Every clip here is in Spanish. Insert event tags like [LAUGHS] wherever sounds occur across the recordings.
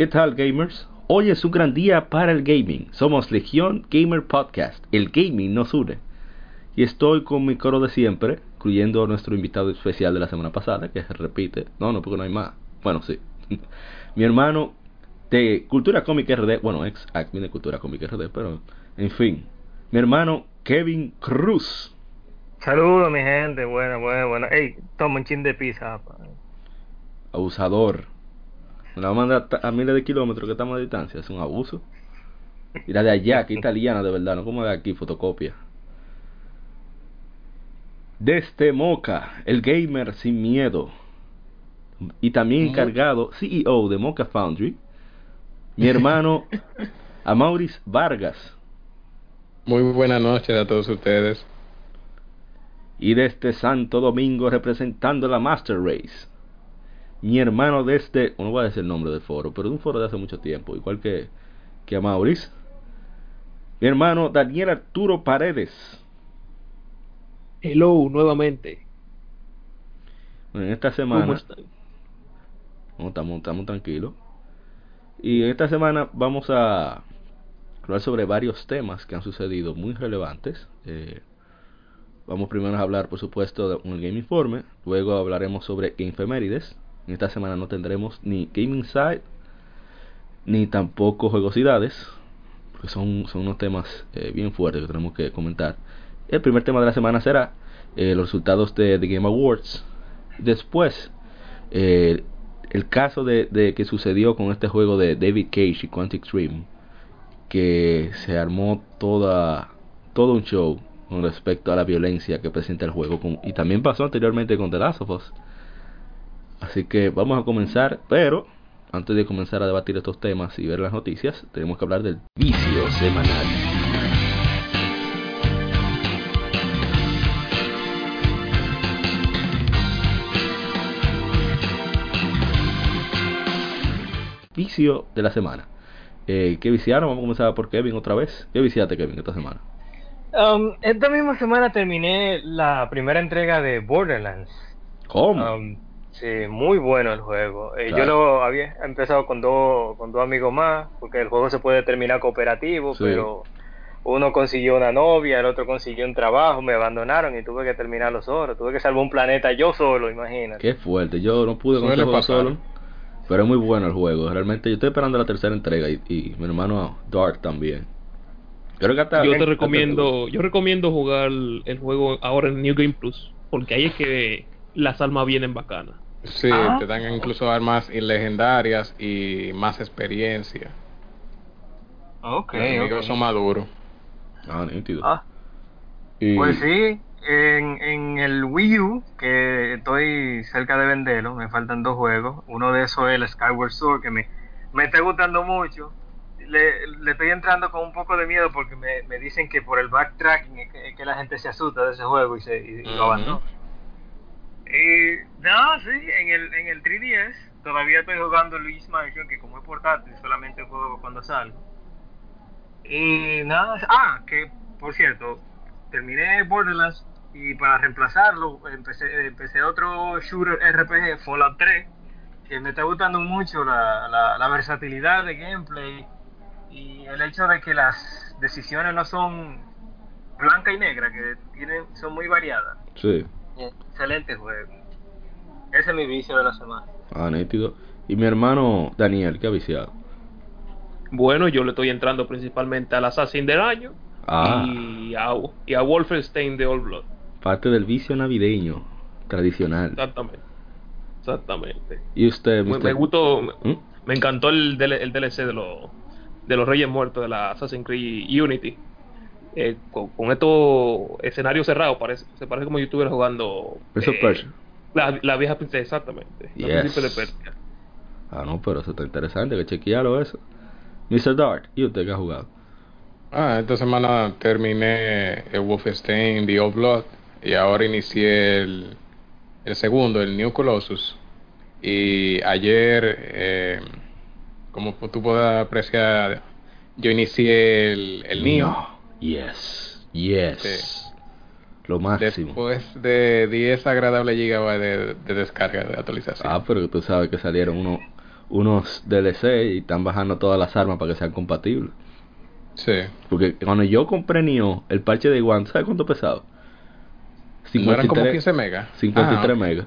¿Qué tal gamers? Hoy es un gran día para el gaming. Somos Legión Gamer Podcast. El gaming nos une. Y estoy con mi coro de siempre, incluyendo a nuestro invitado especial de la semana pasada, que se repite. No, no, porque no hay más. Bueno, sí. [LAUGHS] mi hermano de Cultura Cómica RD, bueno, ex admin de Cultura Cómica RD, pero en fin. Mi hermano Kevin Cruz. Saludos, mi gente. Bueno, bueno, bueno. Ey, toma un chin de pizza. pa. Abusador. Me la va a mandar a- a miles de kilómetros que estamos de distancia. Es un abuso. Y la de allá, que italiana de verdad, no como de aquí, fotocopia. Desde Moca, el gamer sin miedo. Y también encargado, CEO de Mocha Foundry. Mi hermano [LAUGHS] Amauris Vargas. Muy buenas noches a todos ustedes. Y desde Santo Domingo representando la Master Race. Mi hermano desde, no voy a decir el nombre del foro, pero de un foro de hace mucho tiempo, igual que, que a Maurice. Mi hermano Daniel Arturo Paredes. Hello, nuevamente. Bueno, en esta ¿Cómo semana, están? no, estamos, estamos tranquilos. Y en esta semana vamos a hablar sobre varios temas que han sucedido muy relevantes. Eh, vamos primero a hablar, por supuesto, de un Game Informe. Luego hablaremos sobre Game Femérides. En esta semana no tendremos ni Game Inside ni tampoco juegosidades. Porque son, son unos temas eh, bien fuertes que tenemos que comentar. El primer tema de la semana será eh, los resultados de The Game Awards. Después, eh, el caso de, que sucedió con este juego de David Cage y Quantic Dream, que se armó toda todo un show con respecto a la violencia que presenta el juego, y también pasó anteriormente con The Last of Us. Así que vamos a comenzar, pero antes de comenzar a debatir estos temas y ver las noticias, tenemos que hablar del vicio semanal. Vicio de la semana. Eh, ¿Qué viciaron? Vamos a comenzar por Kevin otra vez. ¿Qué viciaste, Kevin, esta semana? Um, esta misma semana terminé la primera entrega de Borderlands. ¿Cómo? Um, sí, muy bueno el juego. Eh, Claro. Yo lo había empezado con dos con dos amigos más, porque el juego se puede terminar cooperativo, Sí. pero uno consiguió una novia, el otro consiguió un trabajo, me abandonaron y tuve que terminarlo solo. Tuve que salvar un planeta yo solo, imagínate. Qué fuerte. Yo no pude con juego solo. Pero es muy bueno el juego. Realmente yo estoy esperando la tercera entrega y, y mi hermano Dark también. Creo que hasta Yo te recomiendo, yo recomiendo jugar el juego ahora en New Game Plus, porque ahí es que las almas vienen bacanas. Sí, Ah. te dan incluso armas legendarias y más experiencia. Ok, Los enemigos ok. son maduros. Ah, nítido. Ah, Y- Pues sí, en, en el Wii U, que estoy cerca de venderlo, me faltan dos juegos. Uno de esos es el Skyward Sword, que me, me está gustando mucho. Le, le estoy entrando con un poco de miedo porque me, me dicen que por el backtracking es que, es que la gente se asusta de ese juego y, se, y, y lo abandona. Y no, sí, en el, en el 3DS todavía estoy jugando Luis Mansion, que como es portátil, solamente juego cuando salgo. Y nada, ah, que por cierto, terminé Borderlands y para reemplazarlo empecé, empecé otro shooter RPG, Fallout 3, que me está gustando mucho la, la, la versatilidad de gameplay y el hecho de que las decisiones no son blanca y negra, que tienen, son muy variadas. Sí. Excelente juego. Ese es mi vicio de la semana. Ah, nítido. Y mi hermano Daniel, ¿qué ha viciado? Bueno, yo le estoy entrando principalmente al Assassin del año Ah, y, a, y a Wolfenstein de Old Blood. parte del vicio navideño tradicional. Exactamente. Exactamente. ¿Y usted, Me, Mr.? me gustó, ¿Mm? me, encantó el, el DLC de los de los Reyes Muertos de la Assassin's Creed Unity. Eh, con, con estos escenarios cerrados, parece, se parece como yo estuviera jugando Prince of eh, Persia. La, la vieja princesa, exactamente. La Yes. príncipe de Persia. Ah, no, pero eso está interesante, que chequearlo eso. Mr. Dart, ¿y usted qué ha jugado? Ah, esta semana terminé el Wolfenstein The Old Blood y ahora inicié el, el segundo, el New Colossus. Y ayer, eh, como tú puedes apreciar, yo inicié el, el Neo. Yes, yes. Sí. Lo máximo. Después de 10 agradables gigabytes de, de descarga de actualización. Ah, pero tú sabes que salieron unos unos DLC y están bajando todas las armas para que sean compatibles. Sí. Porque cuando yo compré Nioh, el parche de One, ¿sabes cuánto pesaba? ¿No eran como 15 megas? 53 Ah, megas.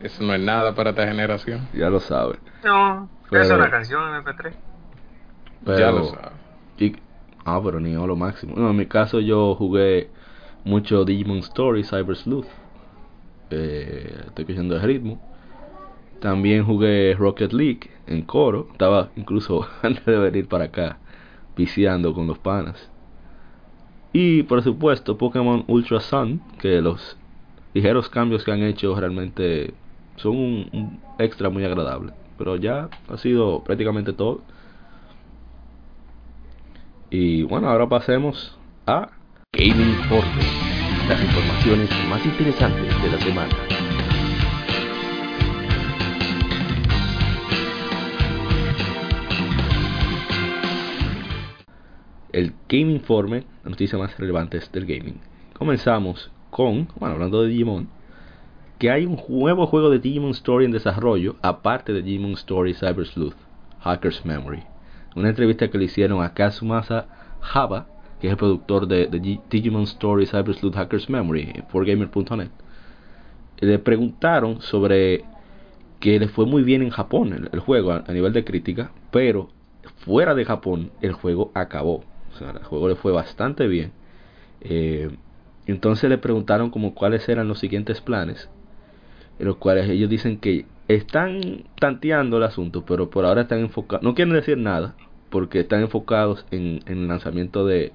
Eso no es nada para esta generación. Ya lo sabes. No, Pero- eso es una canción MP3. Pero, Ya lo sabes. Ah, pero Nioh lo máximo. No, en mi caso yo jugué mucho Digimon Story, Cyber Sleuth. Eh, estoy cogiendo el ritmo. También jugué Rocket League en coro. Estaba incluso [LAUGHS] antes de venir para acá viciando con los panas. Y por supuesto Pokémon Ultra Sun, que los ligeros cambios que han hecho realmente son un, un extra muy agradable. Pero ya ha sido prácticamente todo. Y bueno, ahora pasemos a Gaming Informe. Las informaciones más interesantes de la semana. El Game Informe, las noticias más relevantes del gaming. Comenzamos con, bueno, hablando de Digimon, que hay un nuevo juego de Digimon Story en desarrollo, aparte de Digimon Story Cyber Sleuth, Hacker's Memory. Una entrevista que le hicieron a Kazumasa Haba, que es el productor de, de Digimon Story Cyber Sleuth Hacker's Memory, en 4gamer.net. Le preguntaron sobre que le fue muy bien en Japón el, juego a, a nivel de crítica, pero fuera de Japón el juego acabó. O sea, el juego le fue bastante bien. Eh, entonces le preguntaron como cuáles eran los siguientes planes, en los cuales ellos dicen que están tanteando el asunto, pero por ahora están enfocados, no quieren decir nada, porque están enfocados en, el lanzamiento de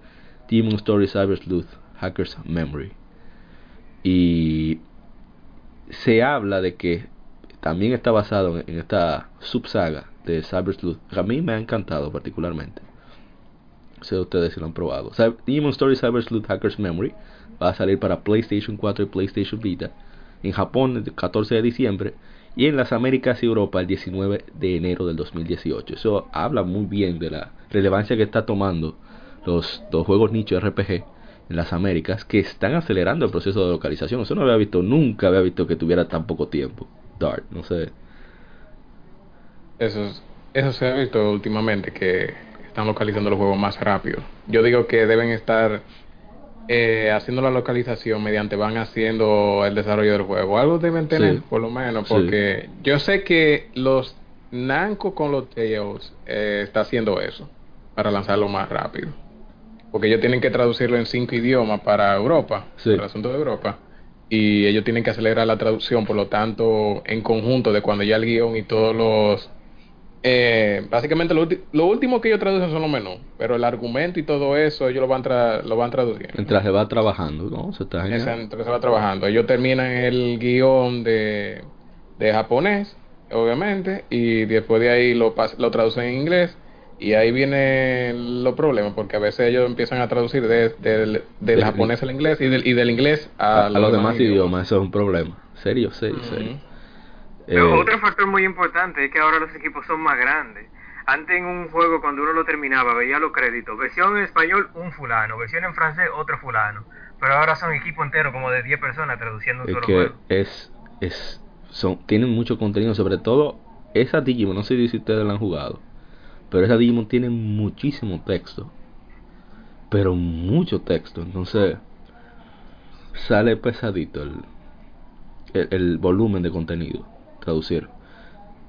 Demon Story Cyber Sleuth Hacker's Memory. Y se habla de que también está basado en, en esta subsaga de Cyber Sleuth, que a mí me ha encantado particularmente. No sé ustedes si lo han probado. Demon Story Cyber Sleuth Hacker's Memory va a salir para PlayStation 4 y PlayStation Vita en Japón el 14 de diciembre y en las Américas y Europa el 19 de enero del 2018. Eso habla muy bien de la relevancia que está tomando los, los juegos nicho RPG en las Américas que están acelerando el proceso de localización. Eso no había visto, nunca había visto que tuviera tan poco tiempo. Dart, no sé. Eso, es- eso se ha visto últimamente, que están localizando los juegos más rápido. Yo digo que deben estar eh, haciendo la localización mediante van haciendo el desarrollo del juego. Algo deben tener, Sí. por lo menos, Sí. porque yo sé que los Namco con los Tales eh, está haciendo eso para lanzarlo más rápido. Porque ellos tienen que traducirlo en cinco idiomas para Europa, Sí. para el asunto de Europa. Y ellos tienen que acelerar la traducción, por lo tanto, en conjunto de cuando ya el guion y todos los... eh, básicamente lo, lo último que ellos traducen son los menús, pero el argumento y todo eso ellos lo van, tra lo van traduciendo. Mientras se va trabajando, ¿no? Se está. Esa- Entonces se va trabajando. Ellos terminan el guion de, de japonés, obviamente, y después de ahí lo, lo traducen en inglés. Y ahí vienen los problemas, porque a veces ellos empiezan a traducir de- del- del Del- japonés al inglés y del, y del inglés a, a, a los demás idiomas, eso es un problema. Serio, serio, serio. Pero Eh, otro factor muy importante es que ahora los equipos son más grandes. Antes en un juego cuando uno lo terminaba veía los créditos, versión en español un fulano, versión en francés otro fulano. Pero ahora son equipo entero como de 10 personas traduciendo un es solo que juego. es, es, son, tienen mucho contenido, sobre todo esa Digimon, no sé si ustedes la han jugado, pero esa Digimon tiene muchísimo texto, pero mucho texto, entonces sale pesadito el, el, el volumen de contenido, traducir.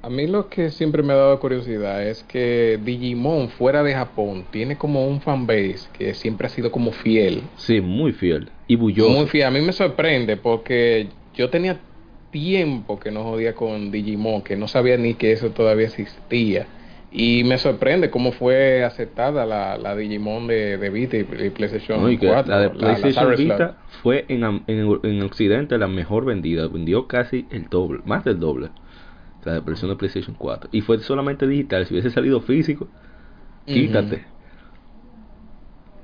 A mí lo que siempre me ha dado curiosidad es que Digimon fuera de Japón tiene como un fanbase que siempre ha sido como fiel. Sí, muy fiel y bulloso. Muy fiel. A mí me sorprende porque yo tenía tiempo que no jodía con Digimon, que no sabía ni que eso todavía existía. Y me sorprende cómo fue aceptada la, la Digimon de, de Vita y, y PlayStation No, y que 4. la de la- la PlayStation Cyber Sleuth. Vita fue en, am- en, en Occidente la mejor vendida, vendió casi el doble, más del doble la versión de PlayStation 4. Y fue solamente digital. Si hubiese salido físico, quítate.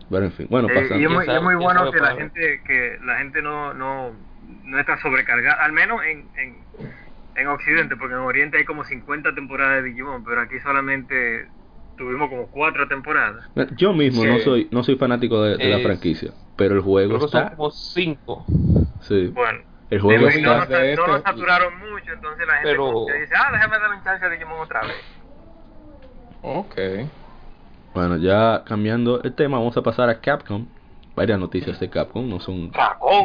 Bueno, en fin. Bueno, Eh, pasando. y es muy, ¿Quién es muy sabe- bueno que sabe la gente que la gente no no, no está sobrecargada, al menos en, en, en Occidente, porque en Oriente hay como 50 temporadas de Digimon, pero aquí solamente tuvimos como 4 temporadas. Yo mismo no soy no soy fanático de, de la franquicia, pero el juego Creo que son está. como cinco. Sí, Bueno, el juego y no, está. nos, de no nos este- saturaron mucho, entonces la gente Pero- dice, ah, déjame darle un chance a Digimon otra vez. Ok. Bueno, ya cambiando el tema, vamos a pasar a Capcom. Varias noticias de Capcom, no son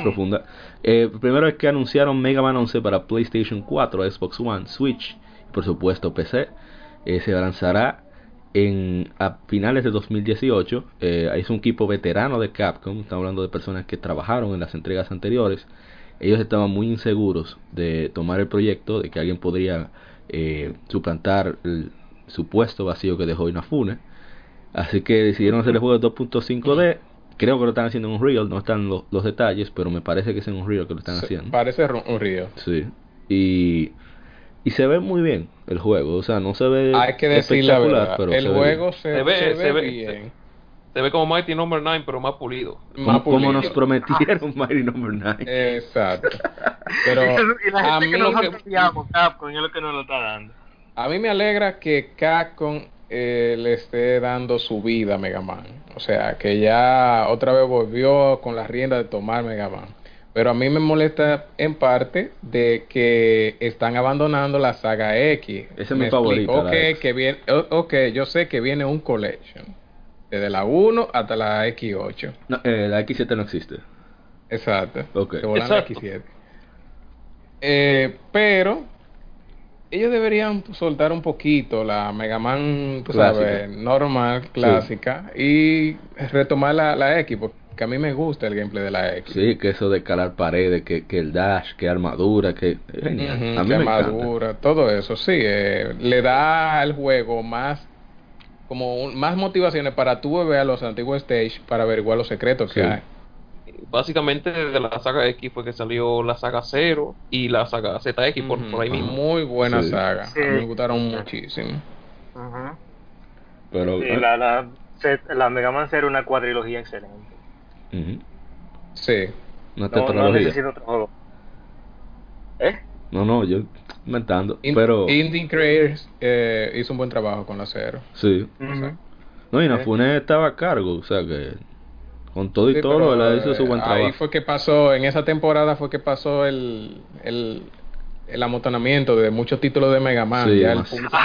profundas. Eh, primero es que anunciaron Mega Man 11 para PlayStation 4, Xbox One, Switch y por supuesto PC. Eh, se lanzará en a finales de 2018. Eh, es un equipo veterano de Capcom, estamos hablando de personas que trabajaron en las entregas anteriores. Ellos estaban muy inseguros de tomar el proyecto, de que alguien podría eh, suplantar el supuesto vacío que dejó Inafune. Así que decidieron hacer el juego de 2.5D. Creo que lo están haciendo en Unreal, no están lo- los detalles, pero me parece que es en Unreal que lo están Se- haciendo. Parece ru- un río. Sí. Y, y se ve muy bien el juego, o sea, no se ve Hay que decir la espectacular, verdad. pero El se ve juego se, Se ve- se se ve ve- bien. Se ve como Mighty Number 9, pero más pulido. Más como, como nos pulido. prometieron Mighty Number 9. Exacto. [LAUGHS] Pero y la a gente mí, que que, Capcom, es lo que nos lo está dando. a mí me alegra que Capcom eh, le esté dando su vida a Mega Man. O sea, que ya otra vez volvió con la rienda de tomar Mega Man. Pero a mí me molesta en parte de que están abandonando la saga X. Esa es mi Me favorita, explico. la Ok, X. que viene, ok, yo sé que viene un collection. Desde la 1 hasta la X8. No, eh, la X7 no existe. Exacto. Ok. Que volan la Exacto. X7. Eh, pero ellos deberían soltar un poquito la Mega Man, tú Clásica. sabes, normal, clásica, y retomar la, la X, porque a mí me gusta el gameplay de la X. Sí, que eso de calar paredes, que, que el dash, que armadura, que... Genial. Ujú, a mí que me encanta. madura, todo eso, sí, eh, le da al juego más como un- más motivaciones para tú volver a los antiguos stage para averiguar los secretos que hay. Básicamente de la saga X fue que salió la saga 0 y la saga ZX por, por ahí mismo. Muy buena Sí. saga, Sí. me gustaron muchísimo. Pero... Sí, eh, la, la, la Mega Man era una cuadrilogía excelente. Sí. Una No, no tetralogía. necesito otro juego. ¿Eh? No, no, yo inventando. In- pero... Indie Creators eh, hizo un buen trabajo con la cero. Sí. Ujú. No, y Sí. Inafune estaba a cargo, o sea que... Con todo y Sí, todo, pero, él hizo su eh, Ahí fue que pasó, en esa temporada fue que pasó el, el, el amontonamiento de muchos títulos de Mega Man. Sí, ya el público.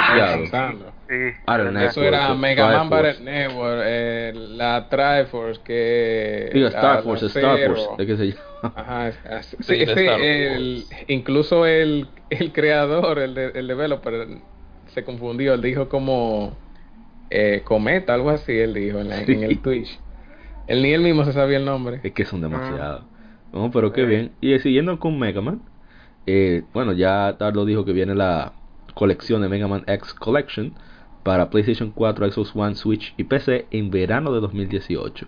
Sí. Network. Eso era Mega Man. Battle Network, eh, la Triforce, que... Digo, Star Force, Star. Force, ¿de qué se llama? Ajá, Sí, sí, el- incluso el, el creador, el, de, el developer, se confundió, él dijo como eh, Cometa, algo así, él dijo en, la- en el Twitch. Él ni él mismo se sabía el nombre. Es que son Ah. demasiados. No, pero qué bien. Y eh, siguiendo con Mega Man, eh, bueno, ya Tardo dijo que viene la colección de Mega Man X Collection para PlayStation 4, Xbox One, Switch y PC en verano de 2018.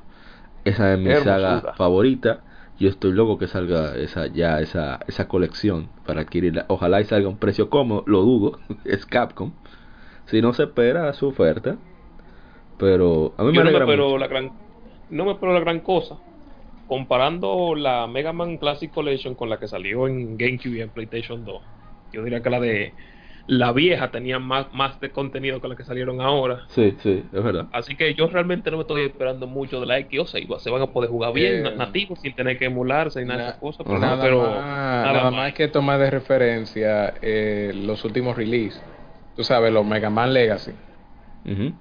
Esa es mi Hermosura. saga favorita. Yo estoy loco que salga esa ya esa esa colección para adquirirla. Ojalá y salga a un precio cómodo, lo dudo, [LAUGHS] es Capcom. Si no se espera su oferta, pero a mí me no alegra mucho. la gran no me espero la gran cosa. Comparando la Mega Man Classic Collection con la que salió en GameCube y en PlayStation 2, yo diría que la de la vieja tenía más, más de contenido que la que salieron ahora. Sí, sí, es verdad. Así que yo realmente no me estoy esperando mucho de la X. O sea, iba- se van a poder jugar bien, Eh, na- nativos, sin tener que emularse y nada de esas cosas. Pero, Nada, pero más, nada más hay que tomar de referencia eh, los últimos releases. Tú sabes, los Mega Man Legacy.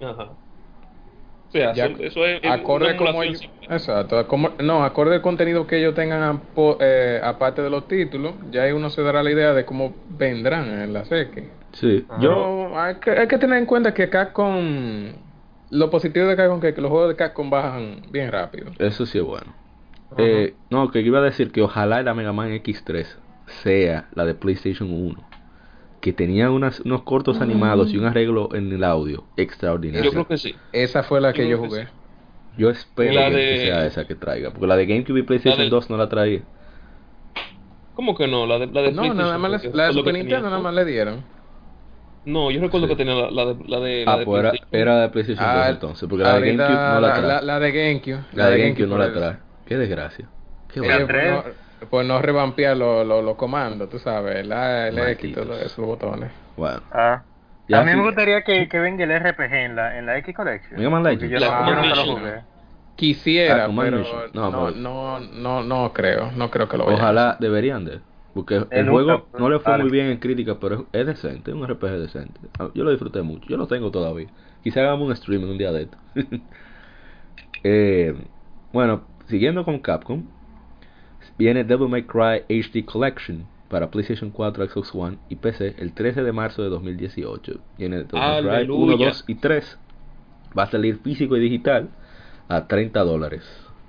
Ajá. Ya, eso, es, es acorde como ellos- exacto como- no acorde al contenido que ellos tengan a- po- eh, aparte de los títulos ya ahí uno se dará la idea de cómo vendrán en la serie Sí, Ah. yo yo hay que, hay que tener en cuenta que Capcom lo positivo de Capcom es que los juegos de Capcom bajan bien rápido Eso sí es bueno. Eh, no, que iba a decir que ojalá la Mega Man X3 sea la de PlayStation 1. Que tenía unas, unos cortos animados y un arreglo en el audio extraordinario. Yo creo que sí. esa fue la que Yo yo creo que jugué sí. Yo espero La que, de- que sea esa que traiga. Porque la de GameCube y PlayStation La del- 2 no la traía. ¿Cómo que no? La de, la de no PlayStation, nada más le- la de Super. Nintendo nada más le dieron No, yo recuerdo que tenía la, la de la de, la Ah, de pues era, era de PlayStation 2 Ah, entonces, porque la de GameCube no la trae. La, la de GameCube. La de GameCube no la trae. Qué desgracia. Qué Eh, bueno. La tres. pues, no, pues revampear los los- los comandos, tú sabes, la el X y Malditos. todo eso, los botones. Bueno. Ah. Ya a mí sí. me gustaría que, que venga el RPG en la, en la X Collection. Mega Man Legends. Yo, La no- yo nunca lo jugué. Quisiera, Ah, pero. No, no, pero- no, no, no, creo, no creo que lo vayan a Ojalá deberían de. Porque el juego no le fue vale. muy bien en crítica, pero es, es decente, es un RPG decente. Ah, Yo lo disfruté mucho, yo lo tengo todavía. Quizá hagamos un streaming un día de esto. [LAUGHS] Eh, bueno, siguiendo con Capcom, viene Devil May Cry HD Collection para PlayStation 4, Xbox One y PC el 13 de marzo de 2018. Viene Devil May Cry 1, Aleluya. 2 y 3. Va a salir físico y digital a 30 dólares.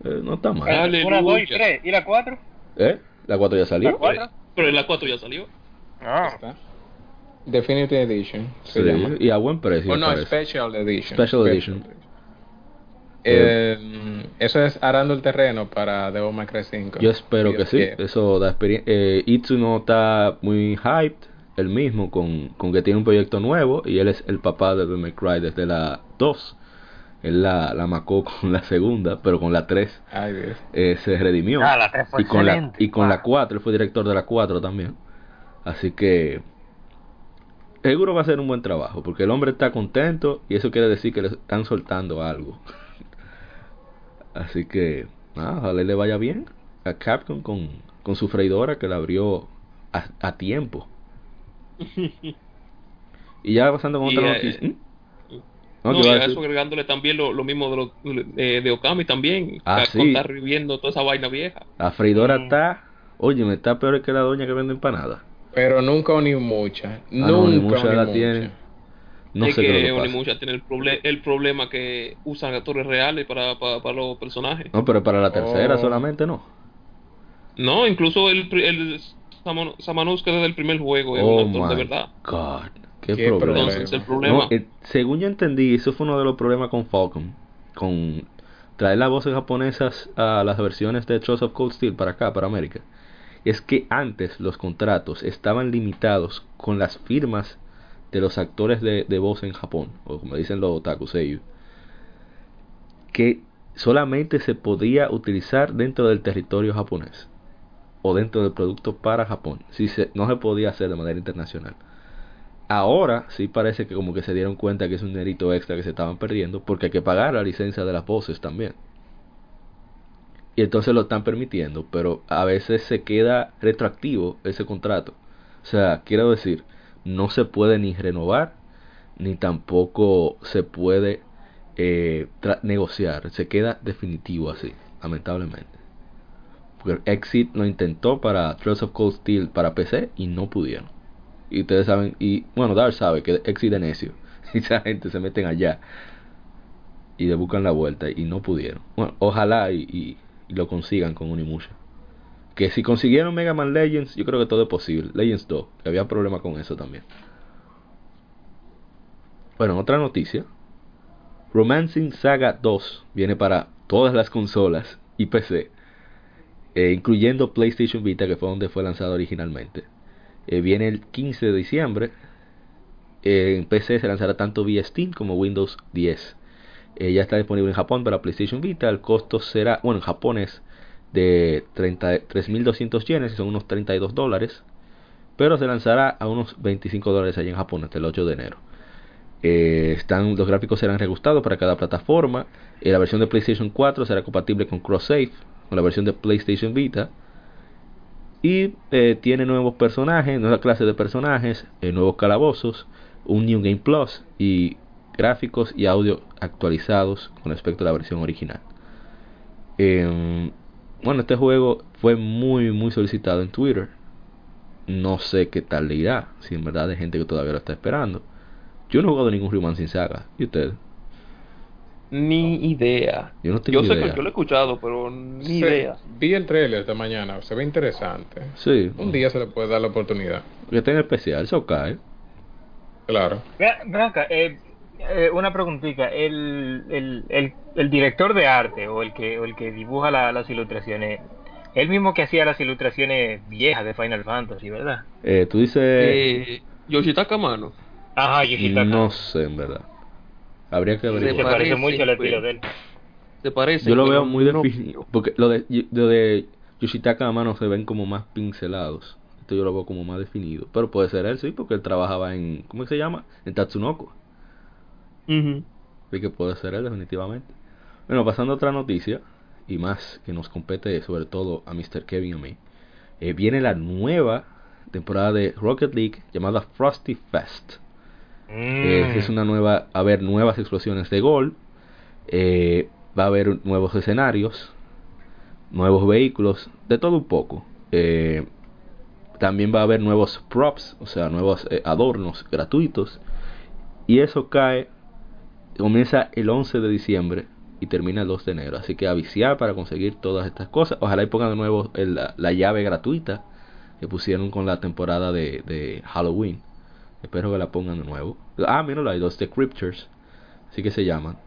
Eh, no está mal. Dale. Una, dos y tres. ¿Y la cuatro? ¿Eh? La 4 ya salió. ¿La cuatro? Pero en la 4 ya salió. Ah. Está. Definitive Edition Sí, y a buen precio. O no, parece. Special Edition. Special Edition. Eh, eso es arando el terreno para Devil May Cry 5. Yo espero que sí. Eso da experiencia. Eh, Itsu no está muy hyped. Él mismo, con, con que tiene un proyecto nuevo. Y él es el papá de Devil May Cry desde la 2. Él la, la macó [LAUGHS] con la segunda, pero con la 3 Ay, Dios. eh, se redimió. Ah, la tres fue y con la, y con la Ah. 4, él fue director de la 4 también. Así que seguro va a ser un buen trabajo, porque el hombre está contento y eso quiere decir que le están soltando algo. Así que, nada, ojalá le vaya bien a Capcom con, con su freidora que la abrió a, a tiempo. [LAUGHS] y ya pasando con Y, otra eh, noticia. ¿Mm? No, ¿qué y iba a eso agregándole también lo, lo mismo de, lo, eh, de Okami también. Ah, sí. Está reviviendo toda esa vaina vieja. La freidora Mm. está, oye, me está peor que la doña que vende empanadas. Pero nunca ni mucha. Ah, no, nunca Onimusha ni la mucha. tiene. No es sé qué que. Onimusha tiene el, proble- el problema que usan actores reales para, para, para los personajes. No, pero para la tercera Oh. solamente no. No, incluso el, el Saman- Samanuska desde el primer juego es Oh un actor de verdad. God. Qué, Qué problema. problema. Entonces el No, problema... eh, según yo entendí, eso fue uno de los problemas con Falcon. Con traer las voces japonesas a las versiones de Trust of Cold Steel para acá, para América. Es que antes los contratos estaban limitados con las firmas de los actores de, voz en Japón, o como dicen los otaku seiyuu, que solamente se podía utilizar dentro del territorio japonés o dentro del producto para Japón. Si no se podía hacer de manera internacional. Ahora sí parece que como que se dieron cuenta que es un dinerito extra que se estaban perdiendo porque hay que pagar la licencia de las voces también. Y entonces lo están permitiendo, pero a veces se queda retroactivo ese contrato. O sea, quiero decir, no se puede ni renovar, ni tampoco se puede eh, negociar. Se queda definitivo así, lamentablemente. Porque Exit lo intentó para Trust of Cold Steel para PC y no pudieron. Y ustedes saben, y bueno, Dar sabe que Exit es necio. [LAUGHS] Y esa gente se meten allá y le buscan la vuelta y no pudieron. Bueno, ojalá y- y lo consigan con Unimusha. Que si consiguieron Mega Man Legends, yo creo que todo es posible. Legends 2, que había problema con eso también. Bueno, en otra noticia. Romancing Saga 2 viene para todas las consolas y PC. eh, incluyendo PlayStation Vita, que fue donde fue lanzado originalmente. Eh, viene el 15 de diciembre. Eh, en PC se lanzará tanto vía Steam como Windows 10. Eh, ya está disponible en Japón para PlayStation Vita. El costo será, bueno, en Japón es de 30 3.200 yenes, que son unos 32 dólares. Pero se lanzará a unos 25 dólares allá en Japón hasta el 8 de enero. Eh, están, los gráficos serán reajustados para cada plataforma. Eh, la versión de PlayStation 4 será compatible con Cross Save, con la versión de PlayStation Vita. Y eh, tiene nuevos personajes, nueva clase de personajes, nuevos calabozos, un New Game Plus y gráficos y audio actualizados con respecto a la versión original. Bueno, este juego fue muy, muy solicitado en Twitter. No sé qué tal le irá, si en verdad hay gente que todavía lo está esperando. Yo no he jugado ningún Rayman sin saga. ¿Y usted? Ni idea. Yo no tengo Yo sé idea. que yo lo he escuchado, pero ni Se- idea. Vi el trailer esta mañana, se ve interesante. Sí. Un día se le puede dar la oportunidad. Que está en especial, eso cae. Claro. Ve- acá, eh, eh, una preguntita. El, el, el, el director de arte o el que, o el que dibuja la- las ilustraciones, él mismo que hacía las ilustraciones viejas de Final Fantasy, ¿verdad? Eh, tú dices... Eh, Yoshitaka Mano. Ajá, Yoshitaka. No sé, en verdad. Habría que Se averiguar. parece parece, mucho al estilo pues. de él. Se parece. Yo lo pero veo muy no- definido. Porque lo de, lo de Yoshitaka mano se ven como más pincelados. Esto yo lo veo como más definido. Pero puede ser él, sí, porque él trabajaba en. ¿Cómo se llama? En Tatsunoko. Ujú. Así que puede ser él, definitivamente. Bueno, pasando a otra noticia. Y más que nos compete sobre todo a Mr. Kevin y a mí. eh, viene la nueva temporada de Rocket League llamada Frosty Fest. Eh, Mm. es una nueva, va a haber nuevas explosiones de gol, eh, va a haber nuevos escenarios, nuevos vehículos, de todo un poco. Eh, también va a haber nuevos props, o sea, nuevos eh, adornos gratuitos. Y eso cae, comienza el 11 de diciembre y termina el 2 de enero. Así que aviciar para conseguir todas estas cosas. Ojalá y pongan de nuevo el- la, la llave gratuita que pusieron con la temporada de, de Halloween. Espero que la pongan de nuevo. Ah, míralo, hay dos Decryptors. Así que se llaman.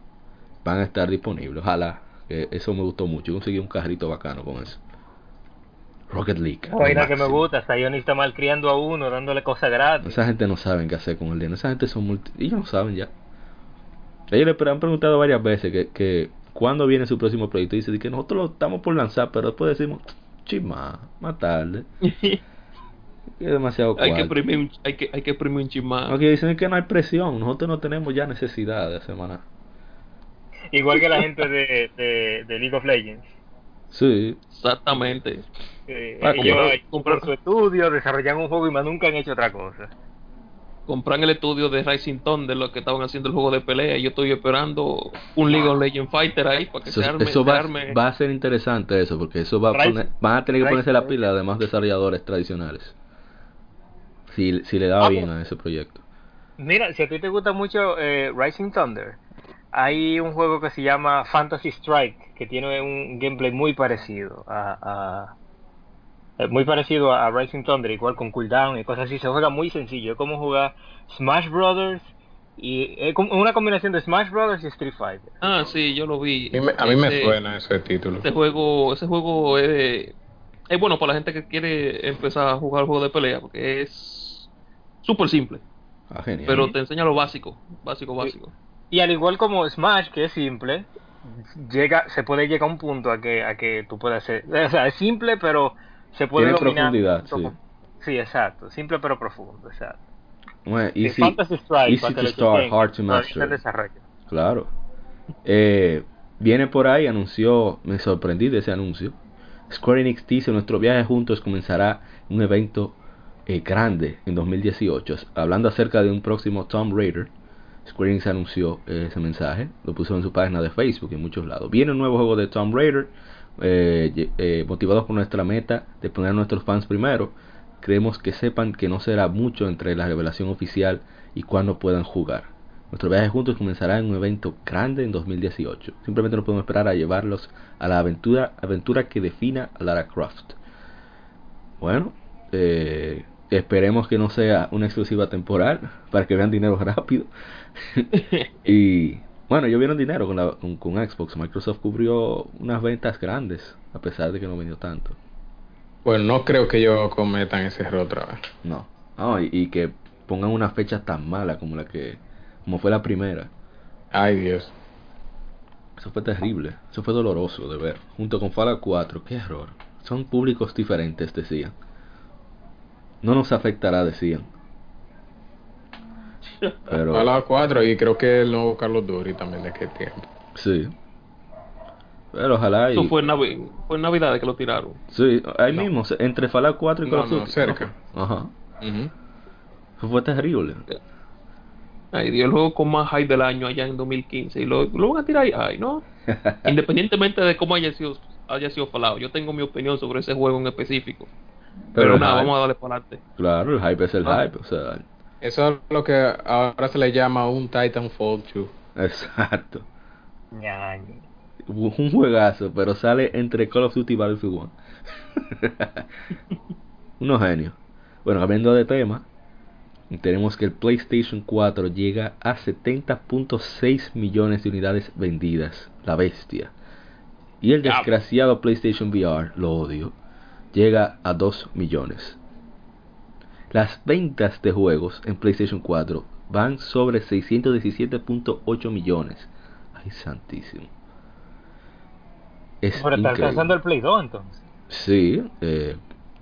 Van a estar disponibles. Ojalá. que eso me gustó mucho. Conseguí un carrito bacano con eso. Rocket League. Vaina que me gusta, está mal criando a uno, dándole cosas gratis. Esa gente no saben qué hacer con el dinero. Esa gente son multi... Ellos no saben ya. Ellos le han preguntado varias veces que, que cuándo viene su próximo proyecto. Y dice que nosotros lo estamos por lanzar, pero después decimos, chima, más tarde. [LAUGHS] Es demasiado hay, que exprimir un, hay, que, hay que exprimir un. Aquí dicen que no hay presión. Nosotros no tenemos ya necesidad de maná. Igual que la gente de, de, de League of Legends. Sí. Exactamente. Eh, Ah, ellos comprar- compran su estudio, desarrollan un juego y más nunca han hecho otra cosa. Compran el estudio de Rising Thunder, lo que estaban haciendo el juego de pelea. Y yo estoy esperando un League of Legends Fighter ahí para que Eso, se arme. eso se va, arme- va a ser interesante eso, porque eso va a poner, van a tener que ponerse la pila de más desarrolladores tradicionales. Si, si le da Ah, bien pues. a ese proyecto. Mira, si a ti te gusta mucho eh, Rising Thunder, hay un juego que se llama Fantasy Strike, que tiene un gameplay muy parecido a, a- muy parecido a Rising Thunder, igual con cooldown y cosas así. Se juega muy sencillo, es como jugar Smash Brothers y es como una combinación de Smash Brothers y Street Fighter. Ah, sí, yo lo vi. A mí me, a mí me Ese- suena ese título. Ese juego, ese juego es, es bueno para la gente que quiere empezar a jugar juego de pelea, porque es súper simple, Ah, genial. pero te enseña lo básico, básico, básico. Y al igual como Smash, que es simple, llega, se puede llegar a un punto a que, a que tú puedas hacer, o sea, es simple pero se puede Tiene dominar. profundidad, sí. Sí, exacto, simple pero profundo, exacto. Bueno, Sí, easy, Fantasy Strike, easy to start, hard to master. Claro. Eh, viene por ahí, anunció, me sorprendí de ese anuncio. Square Enix dice, nuestro viaje juntos comenzará un evento eh, grande en 2018. Hablando acerca de un próximo Tomb Raider, Square Enix anunció eh, ese mensaje, lo puso en su página de Facebook y en muchos lados. Viene un nuevo juego de Tomb Raider, eh, eh, motivados por nuestra meta de poner a nuestros fans primero. Creemos que sepan que no será mucho entre la revelación oficial y cuando puedan jugar. Nuestro viaje juntos comenzará en un evento grande en 2018. Simplemente no podemos esperar a llevarlos a la aventura, aventura que defina a Lara Croft. Bueno, eh, esperemos que no sea una exclusiva temporal para que vean dinero rápido. [LAUGHS] y bueno, ellos vieron dinero con, la, con, con Xbox. Microsoft cubrió unas ventas grandes, a pesar de que no vendió tanto. Bueno, no creo que ellos cometan ese error otra vez. No. No, y, y que pongan una fecha tan mala como la que como fue la primera. Ay, Dios. Eso fue terrible, eso fue doloroso de ver. Junto con Fallout 4, qué error. Son públicos diferentes, decían. No nos afectará, decían. Pero Fallout 4 y creo que el nuevo Carlos Duty también de qué tiempo. sí. Pero ojalá y Eso fue en, Navi- fue en Navidad que lo tiraron. sí, ahí No. mismo, entre Fallout 4 y No, Call of no, Duty. cerca. Ajá. Ujú. Eso fue terrible. Ahí dio el juego con más high del año allá en 2015 y lo, lo van a tirar ahí, ay, ¿no? [LAUGHS] Independientemente de cómo haya sido, haya sido falado, yo tengo mi opinión sobre ese juego en específico. Pero, el nada, hype- vamos a darle para adelante. Claro, el hype es el Ah. hype, o sea, Eso es lo que ahora se le llama un Titanfall 2. exacto. Ñaño. un juegazo, pero sale entre Call of Duty y Battlefield 1. [LAUGHS] Unos genios. Bueno, cambiando de tema, tenemos que el PlayStation 4 llega a 70.6 millones de unidades vendidas. La bestia. Y el desgraciado PlayStation VR, lo odio, llega a 2 millones. Las ventas de juegos en PlayStation 4 van sobre 617.8 millones. Ay, santísimo. Es Pero está increíble. alcanzando el Play 2 entonces. Sí, eh,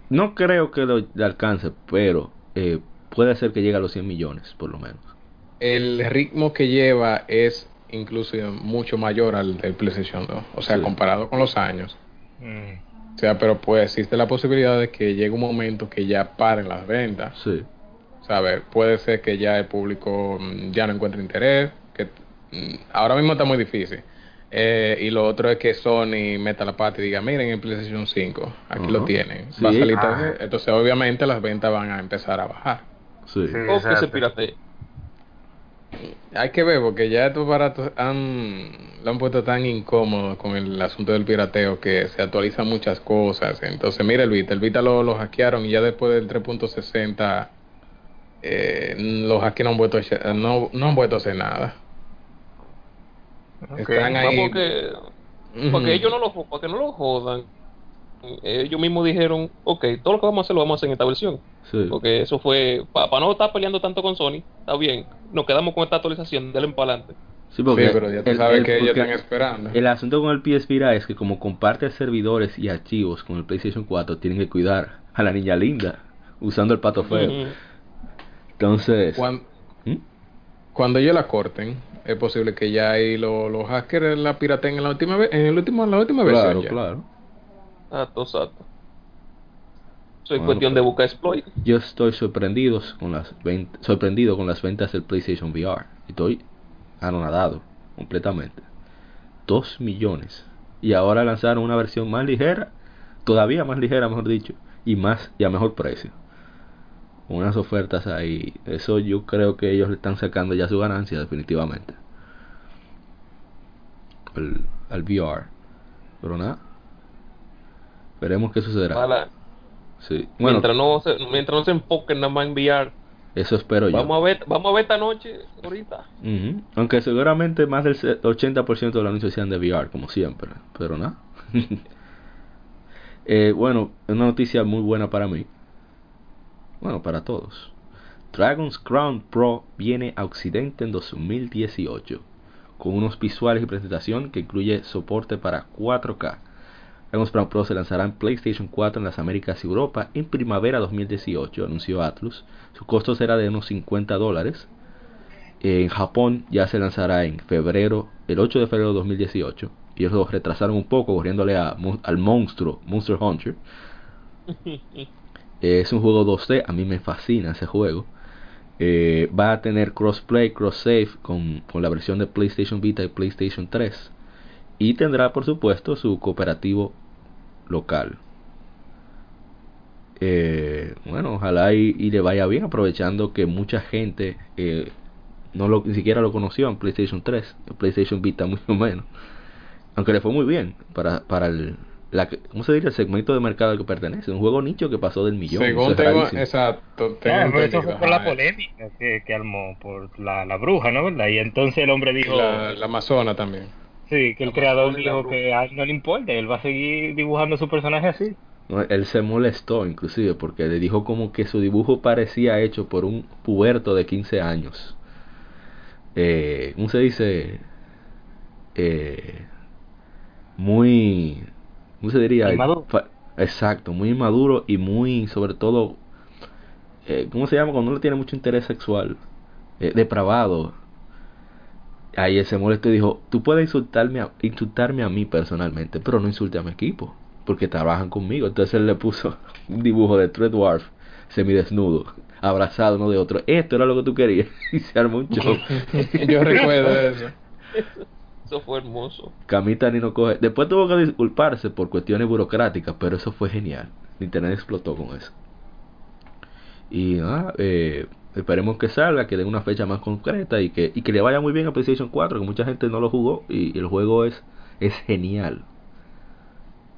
no creo que lo le alcance, pero eh, puede ser que llegue a los 100 millones, por lo menos. El ritmo que lleva es incluso mucho mayor al del PlayStation 2. O sea, Sí. comparado con los años. Mm. O sea, pero pues existe la posibilidad de que llegue un momento que ya paren las ventas. Sí, ¿Sabes? Puede ser que ya el público mm, ya no encuentre interés. que mm, Ahora mismo está muy difícil. Eh, y lo otro es que Sony meta la pata y diga, miren el PlayStation 5, aquí lo tienen. Sí. Va a salir Ah. Entonces obviamente las ventas van a empezar a bajar. sí. Sí. O que se piratee. Hay que ver porque ya estos baratos han, lo han puesto tan incómodo con el asunto del pirateo que se actualizan muchas cosas. Entonces, mira el Vita, el Vita lo, lo hackearon y ya después del 3.60 eh, los hackers no han, vuelto a, no, no han vuelto a hacer nada. Están ahí. Vamos que, Ujú. porque ellos no lo, para que no lo jodan, ellos mismos dijeron, ok, todo lo que vamos a hacer lo vamos a hacer en esta versión. sí. Porque eso fue, para no estar peleando tanto con Sony, está bien, nos quedamos con esta actualización, denle para adelante. Sí, porque Sí, pero ya tú el- sabes el- que ellos están esperando. El asunto con el PS Vita es que como comparte servidores y archivos con el PlayStation 4, tienen que cuidar a la niña linda usando el pato feo. Entonces, Cuan- ¿Mm? Cuando ellos la corten, es posible que ya ahí lo- los hackers la pirateen en la última vez, en el último, en la última claro, versión. ya. claro. Exacto. Eso es Bueno, cuestión de pues. buscar exploit. Yo estoy sorprendido con las sorprendido con las ventas del PlayStation VR. Estoy anonadado completamente. Dos millones. Y ahora lanzaron una versión más ligera, todavía más ligera, mejor dicho, y más y a mejor precio. Unas ofertas ahí. Eso yo creo que ellos le están sacando ya su ganancia definitivamente. Al, al VR. Pero nada. Veremos qué sucederá. Ojalá. Sí. Bueno, mientras, no se, mientras no se enfoquen nada más en VR. eso espero yo. Vamos a ver, vamos a ver esta noche, ahorita. Aunque seguramente más del se- 80% de los anuncios sean de VR, como siempre. Pero nada. [LAUGHS] Eh, bueno, una noticia muy buena para mí. Bueno, para todos. Dragon's Crown Pro viene a Occidente en 2018. Con unos visuales y presentación que incluye soporte para 4K. Crown Pro se lanzará en PlayStation 4 en las Américas y Europa en primavera 2018, anunció Atlus. Su costo será de unos 50 dólares. En Japón ya se lanzará en febrero, el 8 de febrero de 2018. Y ellos lo retrasaron un poco, corriéndole a, al monstruo, Monster Hunter. [LAUGHS] Es un juego 2D, a mí me fascina ese juego. Eh, va a tener crossplay, cross-save con, con la versión de PlayStation Vita y PlayStation 3. Y tendrá, por supuesto, su cooperativo local. Eh, bueno, ojalá y, y le vaya bien, aprovechando que mucha gente eh, no lo, ni siquiera lo conoció en PlayStation 3, en PlayStation Vita [LAUGHS] mucho menos. Aunque le fue muy bien para, para el, la, ¿cómo se diría? el segmento de mercado al que pertenece. Un juego nicho que pasó del millón. Según tengo, exacto, tengo eso fue por la polémica que, que armó por la, la bruja, ¿no? ¿Verdad? Y entonces el hombre dijo, La, la Amazona también. Sí, que el creador dijo que a él no le importa, él va a seguir dibujando su personaje así. No, él se molestó inclusive porque le dijo como que su dibujo parecía hecho por un puberto de 15 años. Eh, ¿Cómo se dice? Eh, muy... ¿Cómo se diría? Inmaduro. Exacto, muy inmaduro y muy, sobre todo, eh, ¿cómo se llama? Cuando uno tiene mucho interés sexual, eh, depravado. Ahí él se molestó y dijo, tú puedes insultarme a, insultarme a mí personalmente, pero no insulte a mi equipo, porque trabajan conmigo. Entonces él le puso [LAUGHS] un dibujo de Tres Dwarf, semidesnudo, abrazado uno de otro. Esto era lo que tú querías. [LAUGHS] Y se armó un show. [LAUGHS] Yo recuerdo eso. Eso fue hermoso. Camita ni no coge. Después tuvo que disculparse por cuestiones burocráticas, pero eso fue genial. Internet explotó con eso. Y nada, eh, esperemos que salga, que den una fecha más concreta y que, y que le vaya muy bien a PlayStation 4, que mucha gente no lo jugó y, el juego es, es genial.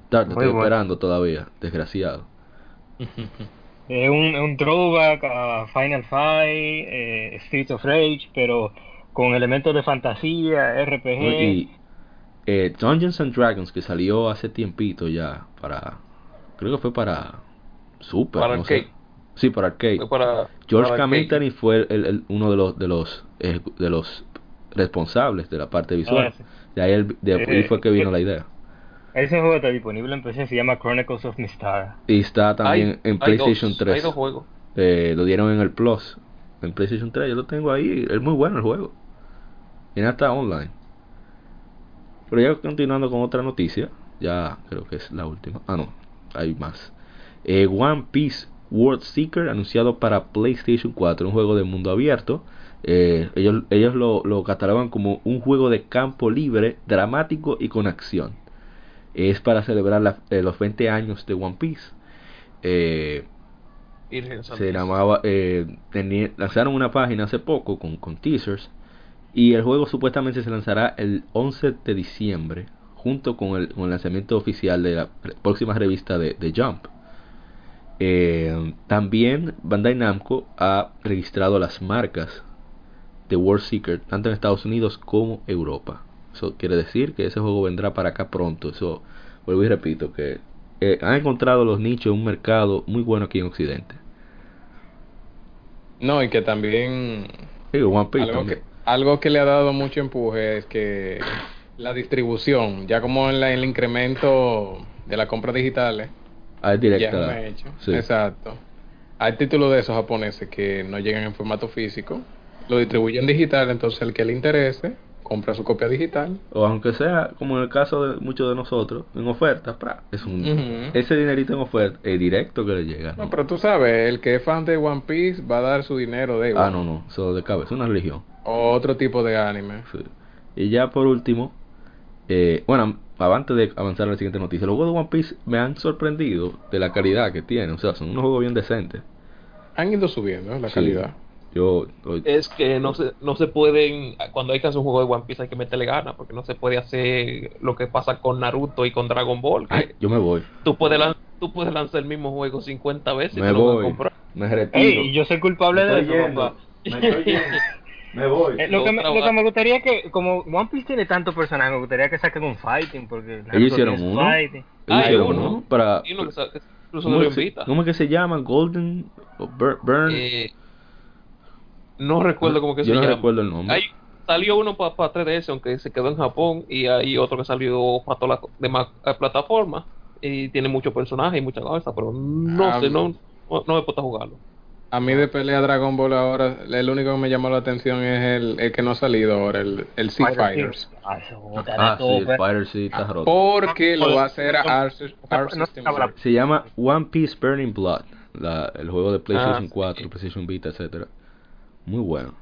Tarde, estoy bueno. esperando todavía, desgraciado. [LAUGHS] Es un, es un throwback a Final Fight, eh, Streets of Rage, pero con elementos de fantasía, RPG. Y eh, Dungeons and Dragons, que salió hace tiempito ya para. Creo que fue para Super. Para no sé. Sí, para arcade. Para, George. Camintani fue el- uno de los de los ejecu- de los responsables de la parte visual. Ah, sí. De ahí, el- de ahí Eh, fue que vino eh, la idea. Ese juego está disponible en PC, se llama Chronicles of Mistara. Y está también Hay- en hay PlayStation dos, 3. Hay dos juegos. Eh, lo dieron en el Plus. En PlayStation 3, yo lo tengo ahí. Es muy bueno el juego. Y hasta online. Pero ya continuando con otra noticia. Ya creo que es la última. Ah, no. Hay más. Eh, One Piece World Seeker anunciado para PlayStation 4. Un juego de mundo abierto. Eh, ellos ellos lo, lo catalogan como un juego de campo libre, dramático y con acción. Es para celebrar la- eh, los 20 años de One Piece. Eh, se llamaba tenía- lanzaron una página hace poco con, con teasers y el juego supuestamente se lanzará el 11 de diciembre junto con el, con el lanzamiento oficial de la próxima revista de, de Jump Eh, también Bandai Namco ha registrado las marcas de World Seeker tanto en Estados Unidos como Europa. Eso quiere decir que ese juego vendrá para acá pronto. Eso vuelvo y repito que eh, han encontrado los nichos en un mercado muy bueno aquí en Occidente. No, y que también Sí, One Piece algo también. que, algo que le ha dado mucho empuje es que la distribución, ya como en la- el incremento de la compra digitales, Ah, es ya directa. es un hecho. Sí. Exacto. Hay títulos de esos japoneses que no llegan en formato físico, lo distribuyen digital, entonces el que le interese compra su copia digital. O aunque sea, como en el caso de muchos de nosotros, en oferta, pra, es un, ese dinerito en oferta es directo que le llega. No, ¿no? pero tú sabes, el que es fan de One Piece va a dar su dinero de Ah, no, no, eso de cabeza, es una religión. O otro tipo de anime. Sí. Y ya por último, eh, bueno, antes de avanzar a la siguiente noticia, los juegos de One Piece me han sorprendido de la calidad que tienen, o sea, son unos juegos bien decentes. Han ido subiendo ¿eh? la Sí. calidad. Yo, hoy- Es que no se, no se pueden, cuando hay que hacer un juego de One Piece hay que meterle ganas, porque no se puede hacer lo que pasa con Naruto y con Dragon Ball. que Ay, yo me voy, tú, puedes lan- tú puedes lanzar el mismo juego 50 veces y me te lo van a voy, comprar. me retiro. Ey, yo soy culpable Me de eso, me estoy [LAUGHS] me voy. Eh, lo, que me, lo que me gustaría que, como One Piece tiene tantos personajes, me gustaría que saquen un fighting, porque Ellos hicieron tiene su uno. fighting. Ellos Ah, hicieron uno. uno para... Que ¿Cómo, es que se- invita. cómo es que se llama? Golden o Bur- Burn. Eh, no recuerdo cómo que Yo se no llama. recuerdo el nombre. Hay, salió uno para 3DS, aunque se quedó en Japón, y hay otro que salió para todas las demás eh, plataformas. Y tiene muchos personajes y muchas cosas, pero no Ah, sé, no, no, no me puedo jugarlo. A mí de pelea Dragon Ball ahora, el único que me llamó la atención es el, el que no ha salido ahora, el, el Sea Fighters. Ah, Ah, sí, el tope. Fighter sí está Ah, roto. Porque lo va a hacer a System Works. Se llama One Piece Burning Blood. La, el juego de PlayStation Ah, sí. 4, PlayStation Vita, etcétera. Muy bueno.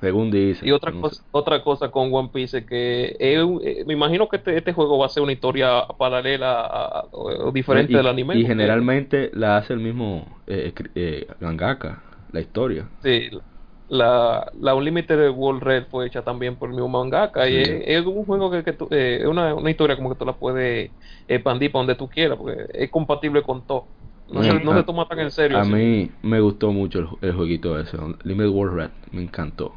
Según dice. Y otra cosa, otra cosa con One Piece es que eh, me imagino que este, este juego va a ser una historia paralela a- o diferente y, del anime. y generalmente la hace el mismo eh, eh, mangaka, la historia. Sí, la, la Unlimited World Red fue hecha también por el mismo mangaka y es, es un juego que, que tú- eh, es una, una historia como que tú la puedes expandir para donde tú quieras porque es compatible con todo. No, se, no se toma tan en serio. A así. mí me gustó mucho el, el jueguito ese, Limited World Red, me encantó.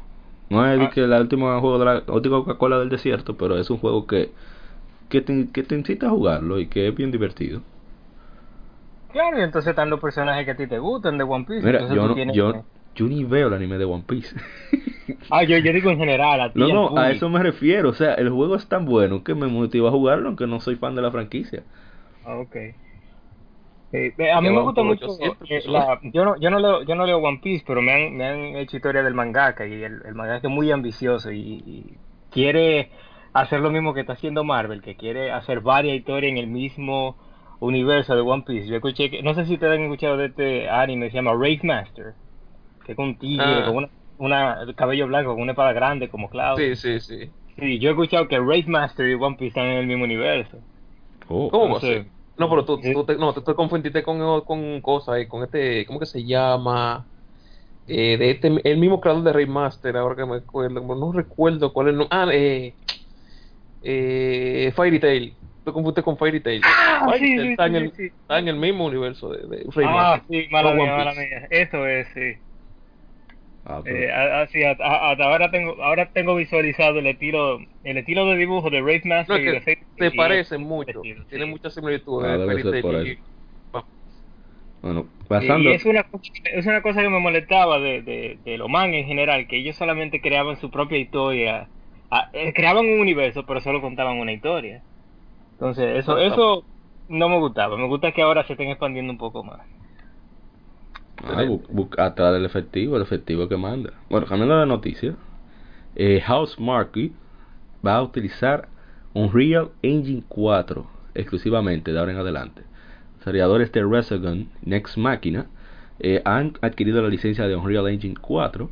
No es Ah. que la última juego de la, la última Coca-Cola del desierto, pero es un juego que que te, que te incita a jugarlo y que es bien divertido. Claro, y entonces están los personajes que a ti te gustan de One Piece. Mira, yo tú no, tienes yo, ni veo el anime de One Piece. [LAUGHS] Ah, yo, yo digo en general, a ti. no, no, a eso me refiero. O sea, el juego es tan bueno que me motiva a jugarlo, aunque no soy fan de la franquicia. Ah, ok. A mí me gusta mucho. 800 eh, la- yo, no, yo, no leo, yo no leo One Piece, pero me han, me han hecho historia del mangaka. Y el, el mangaka es muy ambicioso y, y quiere hacer lo mismo que está haciendo Marvel, que quiere hacer varias historias en el mismo universo de One Piece. Yo escuché que. No sé si ustedes han escuchado de este anime, se llama Wraith Master, que es con un tigre, Ah. con una, una cabello blanco, con una espada grande como Cloud. Sí, sí, sí. Sí, yo he escuchado que Wraith Master y One Piece están en el mismo universo. Oh, ¿Cómo ser? No, pero tú, Sí. tú te, no, te, te confundiste con, con cosas, eh, con este, ¿cómo que se llama? Eh, de este, el mismo creador de Raymaster, ahora que me acuerdo, no recuerdo cuál es el nombre. Ah, eh, eh, Fairy Tail. Te confundiste con Fairy Tail. Ah, Fairy sí, Tail sí, está, en el, sí. está en el mismo universo de, de Ah, Raymaster. sí, mala mía, mala mía. Eso es, sí. Ah, pero- Eh, a- así, a- a- hasta ahora tengo, ahora tengo visualizado el estilo, el estilo de dibujo de Wraith No, Master es y de que se parecen mucho. sí. Tienen muchas similitudes. Ah, de debe Fairy ser Tail por y- eso. bueno, Y pasando. es una, cosa- es una cosa que me molestaba de, de, de los mangas en general, que ellos solamente creaban su propia historia. Eh, creaban un universo, pero solo contaban una historia. Entonces, eso, eso no me gustaba. Me gusta que ahora se estén expandiendo un poco más. Ah, bu- bu- atrás del efectivo, el efectivo que manda. Bueno, cambiando de noticia, eh, House Marquee va a utilizar Unreal Engine 4 exclusivamente de ahora en adelante. Seriadores de Resogun Next Machina eh, han adquirido la licencia de Unreal Engine 4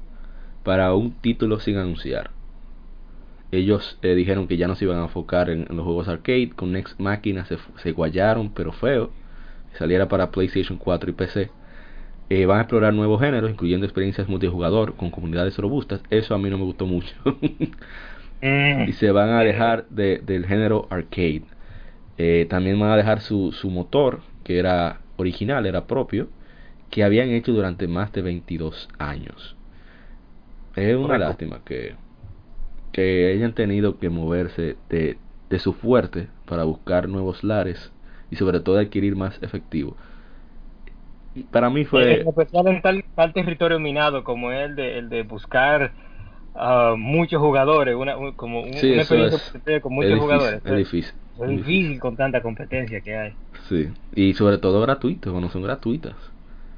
para un título sin anunciar. Ellos eh, dijeron que ya no se iban a enfocar en, en los juegos arcade. Con Next Machina se, se guayaron, pero feo. Saliera para PlayStation 4 y PC. Eh, van a explorar nuevos géneros, incluyendo experiencias multijugador con comunidades robustas. Eso a mí no me gustó mucho. Mm. [LAUGHS] y se van a alejar de- del género arcade. Eh, también van a dejar su, su motor, que era original, era propio, que habían hecho durante más de 22 años. Es una Correcto. lástima que, que hayan tenido que moverse de, de su fuerte para buscar nuevos lares y sobre todo adquirir más efectivo. Y Para mí fue... En especial en tal, tal territorio minado como el de, el de buscar a muchos jugadores, una, un- como un- Sí, una experiencia con es muchos difícil, jugadores. es difícil, Es difícil con tanta competencia que hay. Sí, y sobre todo gratuitos, cuando son gratuitas.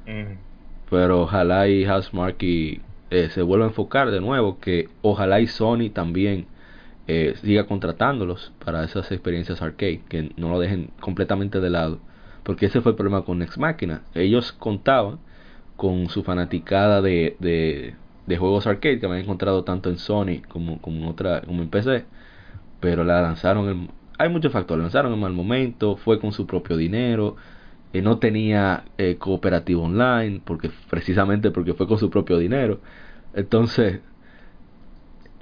Mm. Pero ojalá y Housemarque eh, se vuelva a enfocar de nuevo, que ojalá y Sony también eh, siga contratándolos para esas experiencias arcade, que no lo dejen completamente de lado. Porque ese fue el problema con Next Machina. Ellos contaban con su fanaticada de, de, de juegos arcade que habían encontrado tanto en Sony como, como, en otra, como en PC. Pero la lanzaron, en- hay muchos factores, la lanzaron en mal momento, fue con su propio dinero, eh, no tenía eh, cooperativo online, porque precisamente porque fue con su propio dinero. Entonces,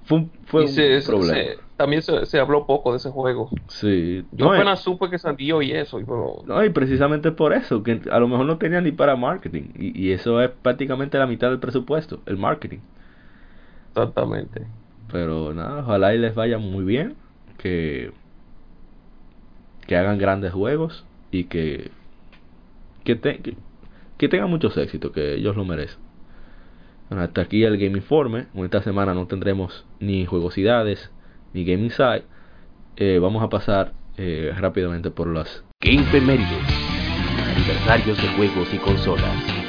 fue un, fue un se- problema. se- también se, se habló poco de ese juego. Sí, Yo no, apenas eh, supe que salió y eso. Y bueno, no, y precisamente por eso, que a lo mejor no tenía ni para marketing. Y, y eso es prácticamente la mitad del presupuesto, el marketing. exactamente. Pero nada, ojalá y les vaya muy bien, que, que hagan grandes juegos y que, que, te- que, que tengan muchos éxitos, que ellos lo merecen. Bueno, hasta aquí el Game Informe. En esta semana no tendremos ni juegosidades ni Game Insight. Eh, vamos a pasar eh, rápidamente por las Game. Aniversarios de juegos y consolas.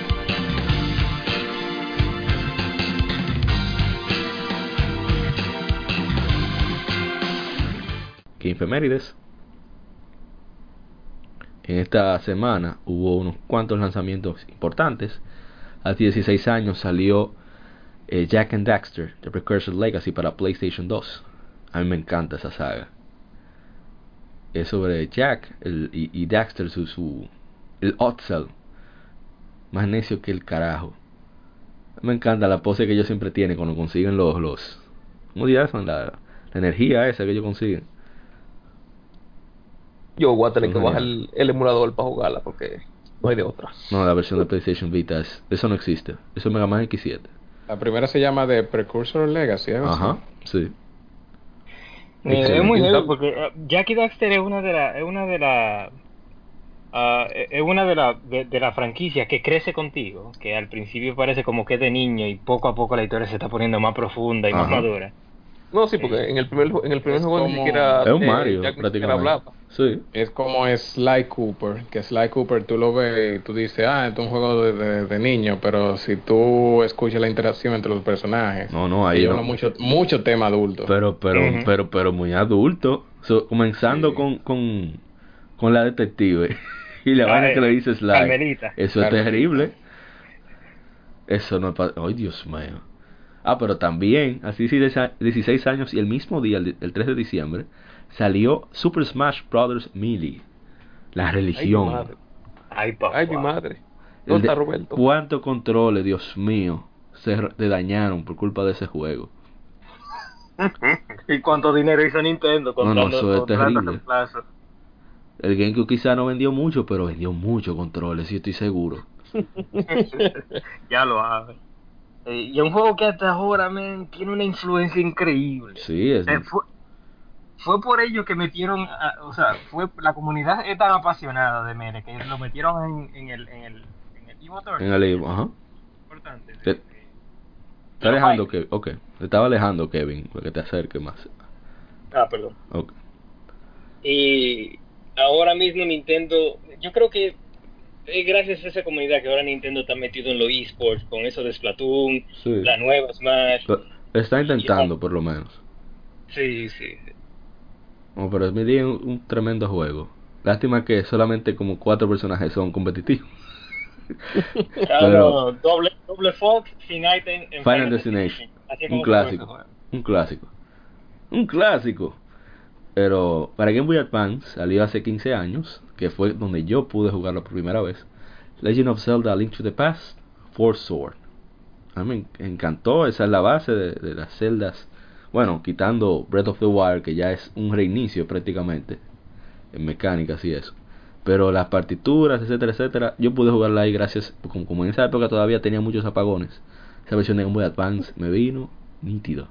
Game Femérides. En esta semana hubo unos cuantos lanzamientos importantes. Hace 16 años salió eh, Jack and Daxter, The Precursor Legacy para PlayStation 2. A mí me encanta esa saga. Es sobre Jack el- y, y Daxter, su, su el Otzel. Más necio que el carajo. Me encanta la pose que ellos siempre tienen cuando consiguen los... los ¿Cómo llaman? La, la energía esa que ellos consiguen. Yo voy a tener que bajar el, el emulador para jugarla porque no hay de otra. No, la versión de PlayStation Vita, es, eso no existe. Eso es Mega Man X7. La primera se llama The Precursor Legacy. así. Ajá, sí. Eh, es muy heavy porque eh, Jackie Daxter es una de las es una de la ah, es una de la de, de la franquicia que crece contigo que al principio parece como que es de niño y poco a poco la historia se está poniendo más profunda y más Ajá. madura No, sí, porque en el primer, en el primer juego ni siquiera. Es un eh, Mario, siquiera prácticamente. hablaba. Sí. Es como Sly Cooper, que Sly Cooper tú lo ves y tú dices, ah, esto es un juego de, de- de niño, pero si tú escuchas la interacción entre los personajes, No, no, ahí no. mucho, mucho tema adulto. Pero, pero, pero, pero muy adulto. So, comenzando Sí. con, con, con la detective. [LAUGHS] y la Ah, vaina eh, que le dice Sly. Carmelita. Eso es terrible. Eso no es Ay, Dios mío. Ah, pero también, así sí, de esa- 16 años y el mismo día, el, el 3 de diciembre, salió Super Smash Bros. Melee. La Ay, mi religión. madre. ay papá Ay, mi madre. El ¿Dónde de- está Roberto? ¿Cuántos controles, Dios mío, se te dañaron por culpa de ese juego? [LAUGHS] y cuánto dinero hizo Nintendo No, no, eso es terrible. El GameCube quizá no vendió mucho, pero vendió muchos controles, sí estoy seguro. [LAUGHS] [LAUGHS] ya lo hace Eh, y es un juego que hasta ahora man, tiene una influencia increíble Sí, es... Eh, fue, fue por ello que metieron, a- o sea, fue la comunidad es tan apasionada de Mere que lo metieron en, en el, en el, en Evo Tour. En el Evo, ajá. Importante. Te- sí, sí. Está alejando Kevin. Ok. Te estaba alejando Kevin. Para que te acerque más. Ah, perdón. Ok. Y ahora mismo Nintendo, yo creo que gracias a esa comunidad que ahora Nintendo está metido en los esports, con eso de Splatoon, Sí. la nueva Smash. Está intentando, por lo menos. Sí, sí. No, pero es es un, un tremendo juego. Lástima que solamente como cuatro personajes son competitivos. [LAUGHS] Ah, Pero- doble, doble Fox, en Final Destination. Un clásico. Un clásico. Un clásico. Pero para Game Boy Advance salió hace 15 años, que fue donde yo pude jugarlo por primera vez. Legend of Zelda Link to the Past, Four Sword. A mí me encantó, esa es la base de, las celdas. Bueno, quitando Breath of the Wild, que ya es un reinicio prácticamente, en mecánicas y eso. Pero las partituras, etcétera, etcétera, yo pude jugarla ahí gracias, como, como en esa época todavía tenía muchos apagones. Esa versión de Game Boy Advance me vino nítido.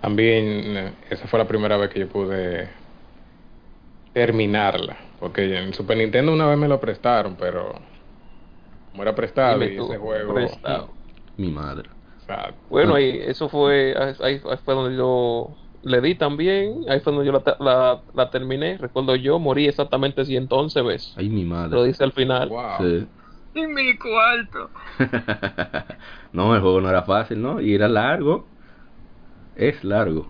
También esa fue la primera vez que yo pude terminarla. Porque en Super Nintendo una vez me lo prestaron, pero como era prestado Dime y tú, ese juego... prestado. Mi madre. sea, Bueno, ahí, eso fue, ahí, ahí fue donde yo le di también, ahí fue donde yo la, la, la terminé, recuerdo yo, morí exactamente 111 veces, Ay, mi lo madre. dice al final. wow. Sí. En mi cuarto. [LAUGHS] no, el juego no era fácil, ¿no? Y era largo. Es largo.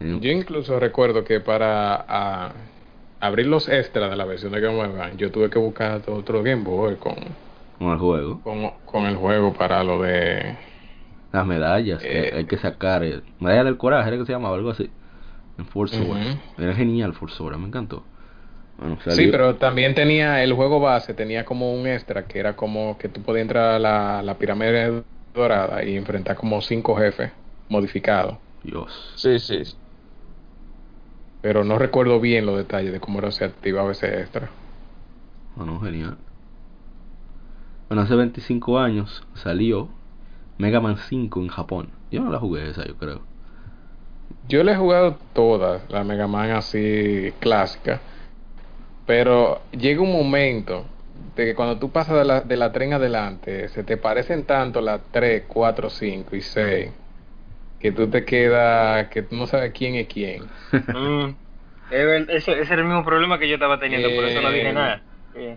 Yo incluso recuerdo que para abrir los extras de la versión de Game Boy Advance, yo tuve que buscar otro Game Boy con, Con el juego. con, con el juego para lo de... Las medallas que Eh. hay que sacar. eh, Medalla del coraje, era que se llamaba algo así. En Force Sword. Ujú. Era genial Force Sword, me encantó. Bueno, Sí, pero también tenía el juego base, tenía como un extra que era como que tú podías entrar a la, la pirámide dorada y enfrentar como cinco jefes modificados. Dios. Sí, sí. Pero no recuerdo bien los detalles de cómo era se activaba ese extra. Bueno, genial. Bueno, hace 25 años salió Mega Man 5 en Japón. Yo no la jugué esa, yo creo. Yo le he jugado todas, la Mega Man así clásica, pero llega un momento de que cuando tú pasas de la, de la tren adelante, se te parecen tanto las 3, 4, 5 y 6, que tú te quedas, que tú no sabes quién es quién. Mm. Ese, ese era el mismo problema que yo estaba teniendo, por eso no dije Eh, nada. Sí.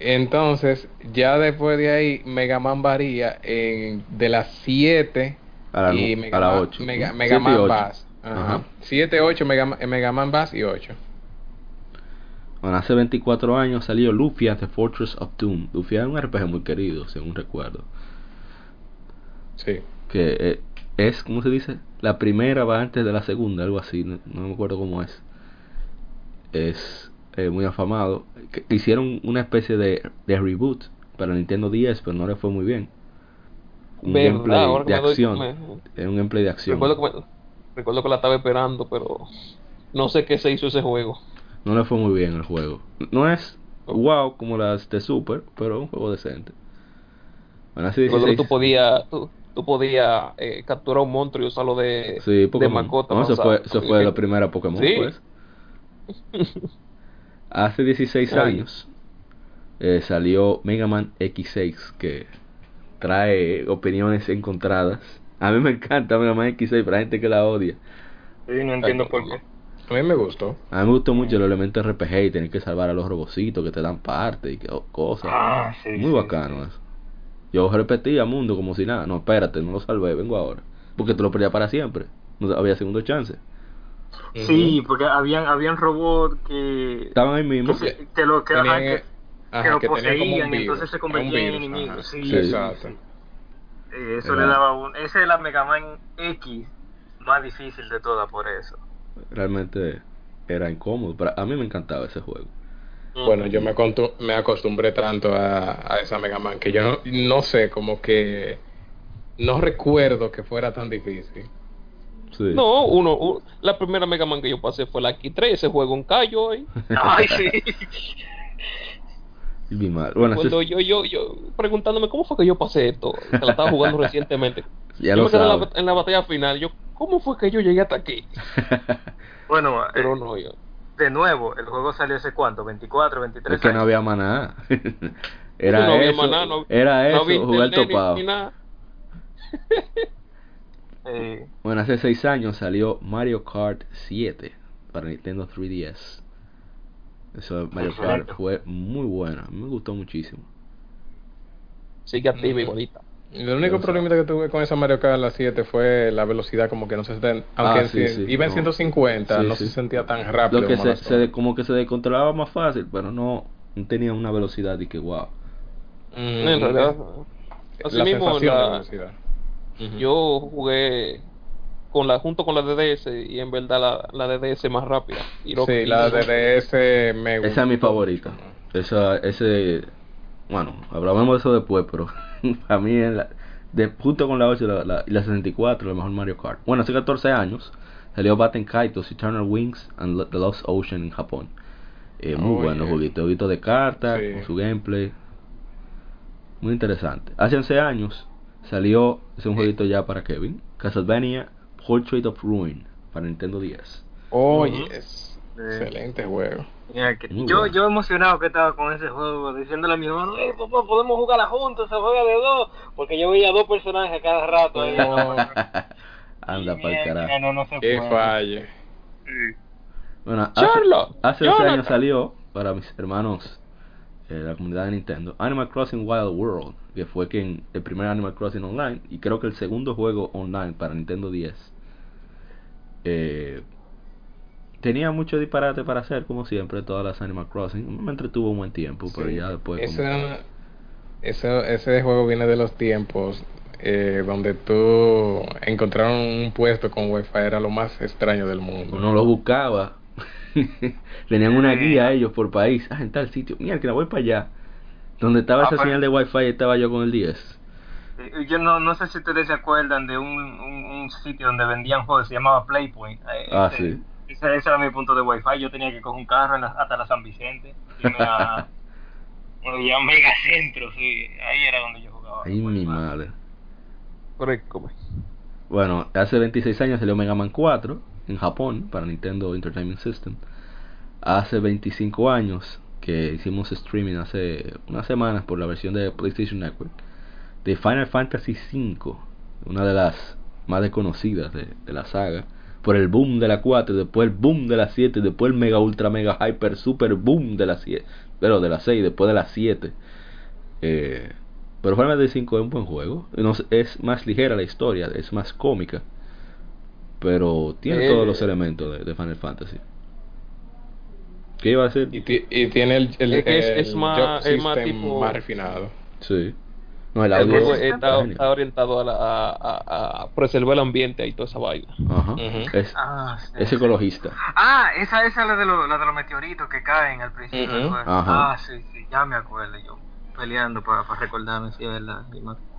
Entonces, ya después de ahí, Mega Man varía en, de las 7 A la, y Mega a la Man- 8. Mega. Mega Siete y Man ocho. Bass. Ajá. Ajá. 7, 8, Mega, Man- Mega Man Bass y 8. Bueno, hace 24 años salió Lufia The Fortress of Doom. Lufia es un RPG muy querido, según recuerdo. Sí. Que eh, es, ¿cómo se dice? La primera va antes de la segunda, algo así. No, no me acuerdo cómo es. Es eh, muy afamado. Que hicieron una especie de, de reboot para Nintendo 10, pero no le fue muy bien. Un Verdad, gameplay de doy- acción. me- Era un gameplay de acción. Recuerdo que, me- recuerdo que la estaba esperando, pero no sé qué se hizo ese juego. No le fue muy bien el juego. No es wow como las de Super, pero es un juego decente. Bueno, que 16 tú podías, tú, tú podías eh, capturar un monstruo y usarlo de, Sí, de mascota. No, eso fue, eso fue la primera Pokémon, Sí. pues. [LAUGHS] Hace 16 Ay. años eh, salió Mega Man X6, que trae opiniones encontradas. A mí me encanta Mega Man X6, pero hay gente que la odia. Sí, no entiendo por qué. A mí me gustó. A mí me gustó mucho el elemento RPG y tener que salvar a los robocitos que te dan parte y que, oh, cosas. Ah, sí, Muy sí, bacano eso. Yo repetía mundo como si nada. No, espérate, no lo salvé, vengo ahora. Porque tú lo perdías para siempre. No había segundo chance. Sí, porque habían, habían robots que, Estaban ahí mismo. que, que lo que, Tenían- ajá, que- ajá, que lo que tenían como un poseían y virus, entonces se convertían en enemigos. Sí, Sí, sí, exacto. sí. Eh, eso Era- le daba un... Ese es la Mega Man X más difícil de todas por eso. Realmente era incómodo. Pero a mí me encantaba ese juego. Bueno, yo me, acostum- me acostumbré tanto a, a esa Mega Man que yo no, no sé, como que no recuerdo que fuera tan difícil. Sí. No, uno, u- la primera Mega Man que yo pasé fue la X3, ese juego un callo ahí. [LAUGHS] Ay, sí. Mi madre. Bueno, Cuando es- yo, yo, yo, preguntándome cómo fue que yo pasé esto, que la estaba jugando [LAUGHS] recientemente. ya yo lo me quedé en la, en la batalla final, yo, ¿cómo fue que yo llegué hasta aquí? [LAUGHS] Bueno, eh, Pero no, yo. De nuevo, el juego salió hace cuánto, 24, 23 es que no había más nada. [LAUGHS] Era no había eso, nada, no- era no eso, había jugar ni- topado. ni nada. [LAUGHS] Eh, Bueno, hace 6 años salió Mario Kart 7 para Nintendo 3DS. Eso de Mario Kart fue muy bueno, me gustó muchísimo. Sigue activa Ujú. igualita. El único problemita que tuve con esa Mario Kart la 7 fue la velocidad, como que no se senten, aunque Ah, en sí, sí- sí, iba en no. 150, Sí, no sí. se sentía tan rápido. Lo que como se, las se de- como que se descontrolaba más fácil, pero no, no tenía una velocidad y que wow. Mm, en realidad, así la mismo la- yo jugué con la junto con la DDS y en verdad la, la DDS más rápida. Y lo- sí, y- la DDS me Esa es mi favorita. Esa, ese, bueno, hablaremos de eso después, pero [LAUGHS] a mí es la, de, junto con la 8 la, la- y la 64, la mejor Mario Kart. Bueno, hace 14 años salió Batten Kaitos, Eternal Wings and The Lost Ocean en Japón. Eh, muy Oh, bueno, yeah. juguito, juguito de cartas, Sí. con su gameplay. Muy interesante. Hace 11 años salió, es un jueguito ya para Kevin, Castlevania Portrait of Ruin para Nintendo 10. Oh, Ujú. yes. Sí. Excelente juego. Mira que- Muy yo, yo emocionado que estaba con ese juego, diciéndole a mi hermano, hey papá, podemos jugarla juntos, se juega de dos, porque yo veía dos personajes a cada rato. ahí. [LAUGHS] Anda para el carajo. No, no se Que puede. falle. Sí. Bueno, hace, Charlotte, hace 12 años salió para mis hermanos eh, la comunidad de Nintendo Animal Crossing Wild World, que fue quien el primer Animal Crossing online y creo que el segundo juego online para Nintendo 10. Eh, tenía mucho disparate para hacer, como siempre, todas las Animal Crossing. Me entretuvo un buen tiempo, pero Sí. ya después. como- Ese, juego viene de los tiempos eh, donde tú encontraron un puesto con wifi era lo más extraño del mundo. uno lo buscaba. [LAUGHS] Tenían una guía ellos por país. Ah, en tal sitio. Mira, que la voy para allá. Donde estaba Ah, esa pues- señal de wifi estaba yo con el 10. Eh, Yo no, no sé si ustedes se acuerdan de un, un, un sitio donde vendían juegos, se llamaba Playpoint. Eh, Ah, ese- sí. Ese, ese era mi punto de wifi. Yo tenía que coger un carro en la- hasta la San Vicente. irme a, [LAUGHS] bueno, ya Mega Centro, sí. Ahí era donde yo jugaba. Ay, mi madre. Fresco, Bueno, hace 26 años salió Mega Man 4 en Japón para Nintendo Entertainment System. Hace 25 años que hicimos streaming hace unas semanas por la versión de PlayStation Network de Final Fantasy V, una de las más desconocidas de, de la saga, por el boom de la 4, después el boom de la 7, después el mega ultra mega hyper super boom de la 7, pero de la 6, después de la 7. Eh, pero Final Fantasy V es un buen juego. No es más ligera la historia, es más cómica. Pero tiene Eh. todos los elementos de, de Final Fantasy. ¿Qué iba a decir? Y, ti- y tiene el, el, Es- es- el más- es más system tipo- más refinado. Sí. No, el El audio juego es- está, está orientado a, la- a, a- a preservar el ambiente y toda esa vaina. Ajá. Ujú. es, Ah, sí. es ecologista. Ah, esa, esa es la de, los, la de los meteoritos que caen al principio del Ujú. juego. Ajá. Ah, sí, sí, ya me acuerdo yo. Peleando para, para recordarme si es verdad.